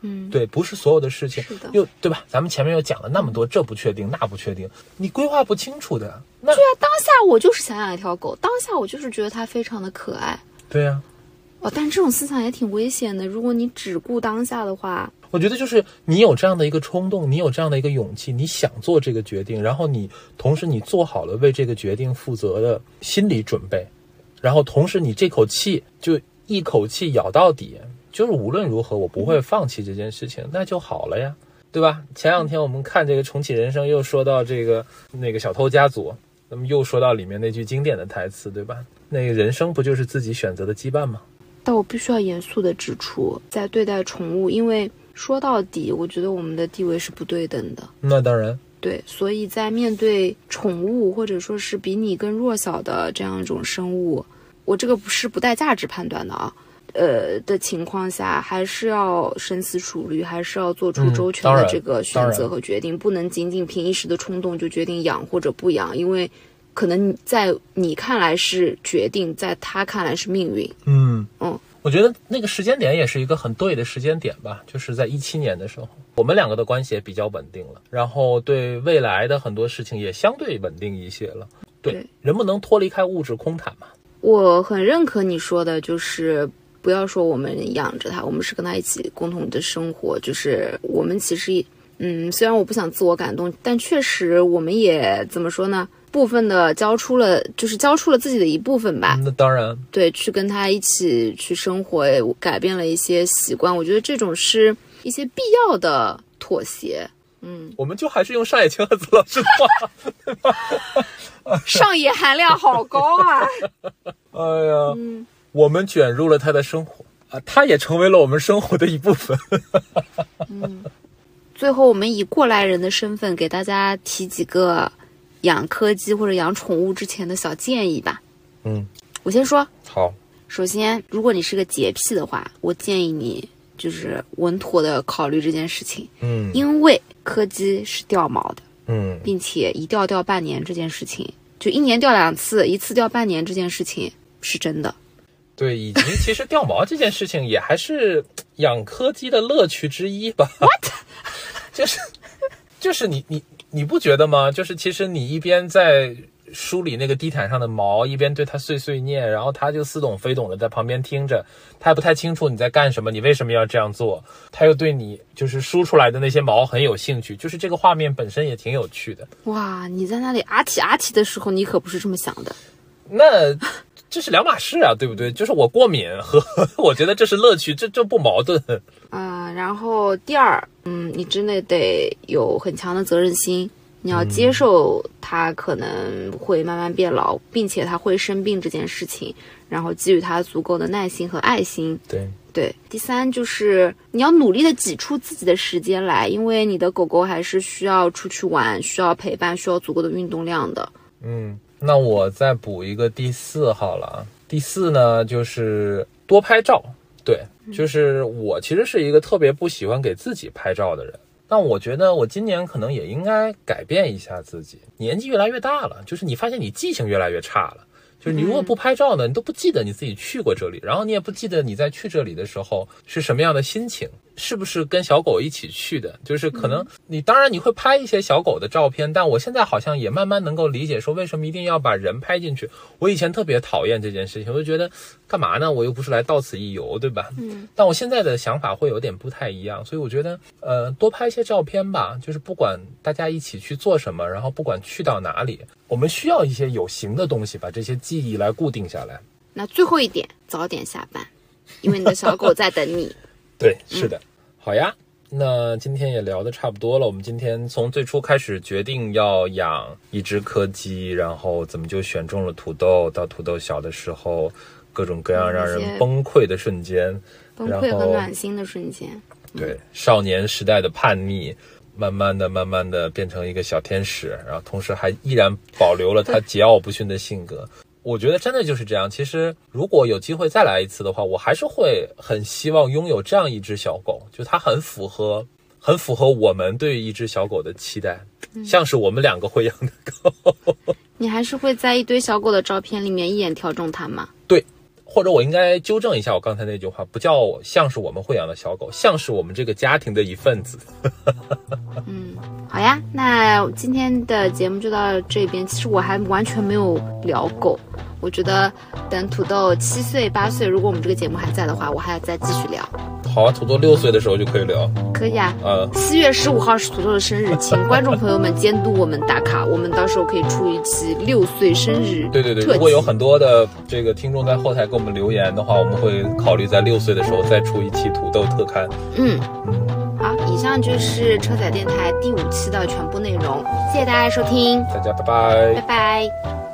嗯，对，不是所有的事情又对吧？咱们前面又讲了那么多，这不确定，那不确定，你规划不清楚的，那当下我就是想养一条狗，当下我就是觉得它非常的可爱。对呀、哦，但这种思想也挺危险的。如果你只顾当下的话，我觉得就是你有这样的一个冲动，你有这样的一个勇气，你想做这个决定，然后你同时你做好了为这个决定负责的心理准备，然后同时你这口气就一口气咬到底，就是无论如何我不会放弃这件事情，那就好了呀，对吧？前两天我们看这个重启人生，又说到这个那个小偷家族，那么又说到里面那句经典的台词，对吧？那个人生不就是自己选择的羁绊吗？但我必须要严肃的指出，在对待宠物，因为说到底，我觉得我们的地位是不对等的。那当然，对，所以在面对宠物或者说是比你更弱小的这样一种生物，我这个不是不带价值判断的啊，呃的情况下，还是要深思熟虑，还是要做出嗯周全的这个选择和决定，不能仅仅凭一时的冲动就决定养或者不养，因为可能在你看来是决定，在他看来是命运。嗯嗯，我觉得那个时间点也是一个很对的时间点吧，就是在一七年的时候，我们两个的关系也比较稳定了，然后对未来的很多事情也相对稳定一些了。对，对人不能脱离开物质空谈嘛。我很认可你说的，就是不要说我们养着它，我们是跟他一起共同的生活。就是我们其实也，嗯，虽然我不想自我感动，但确实我们也怎么说呢？部分的交出了，就是交出了自己的一部分吧。那当然，对，去跟他一起去生活，改变了一些习惯。我觉得这种是一些必要的妥协。嗯，我们就还是用上野千鹤子老师的话，上野含量好高啊！哎呀，嗯，我们卷入了他的生活啊，他也成为了我们生活的一部分。嗯。最后，我们以过来人的身份给大家提几个养柯基或者养宠物之前的小建议吧。嗯，我先说，好，首先，如果你是个洁癖的话，我建议你就是稳妥的考虑这件事情，嗯。因为柯基是掉毛的，嗯，并且一掉掉半年这件事情，就一年掉两次，一次掉半年这件事情是真的。对，以及其实掉毛这件事情也还是养柯基的乐趣之一吧。What？就是就是你你你不觉得吗？就是其实你一边在梳理那个地毯上的毛，一边对它碎碎念，然后它就似懂非懂的在旁边听着，它也不太清楚你在干什么，你为什么要这样做，它又对你就是梳出来的那些毛很有兴趣，就是这个画面本身也挺有趣的。哇，你在那里啊提啊提的时候，你可不是这么想的。那这是两码事啊，对不对？就是我过敏和 我觉得这是乐趣，这这不矛盾。啊、然后第二，嗯，你真的得有很强的责任心，你要接受它可能会慢慢变老，并且它会生病这件事情，然后给予它足够的耐心和爱心。对，对，第三就是你要努力的挤出自己的时间来，因为你的狗狗还是需要出去玩，需要陪伴，需要足够的运动量的。嗯，那我再补一个第四好了啊。第四呢，就是多拍照。对，就是我其实是一个特别不喜欢给自己拍照的人。那我觉得我今年可能也应该改变一下自己。年纪越来越大了，就是你发现你记性越来越差了。就是你如果不拍照呢，你都不记得你自己去过这里，然后你也不记得你在去这里的时候是什么样的心情，是不是跟小狗一起去的？就是可能你当然你会拍一些小狗的照片，但我现在好像也慢慢能够理解说为什么一定要把人拍进去。我以前特别讨厌这件事情，我就觉得干嘛呢？我又不是来到此一游，对吧？嗯。但我现在的想法会有点不太一样，所以我觉得呃多拍一些照片吧，就是不管大家一起去做什么，然后不管去到哪里。我们需要一些有形的东西，把这些记忆来固定下来。那最后一点，早点下班，因为你的小狗在等你。对，是的。好呀，那今天也聊得差不多了。我们今天从最初开始决定要养一只柯基，然后怎么就选中了土豆，到土豆小的时候，各种各样让人崩溃的瞬间，崩溃和暖心的瞬间。对，少年时代的叛逆。慢慢的、慢慢的变成一个小天使，然后同时还依然保留了他桀骜不驯的性格。我觉得真的就是这样。其实如果有机会再来一次的话，我还是会很希望拥有这样一只小狗，就它很符合、很符合我们对于一只小狗的期待，像是我们两个会养的狗。你还是会在一堆小狗的照片里面一眼挑中它吗？对。或者我应该纠正一下我刚才那句话，不叫像是我们会养的小狗，像是我们这个家庭的一份子。嗯，好呀，那今天的节目就到这边。其实我还完全没有聊狗，我觉得等土豆七岁八岁，如果我们这个节目还在的话，我还要再继续聊。好啊，土豆六岁的时候就可以聊。可以啊，呃，七月十五号是土豆的生日，请 观众朋友们监督我们打卡，我们到时候可以出一期六岁生日。对对对，如果有很多的这个听众在后台给我们留言的话，我们会考虑在六岁的时候再出一期土豆特刊。嗯嗯，好，以上就是车载电台第五期的全部内容，谢谢大家收听，大家拜拜，拜拜。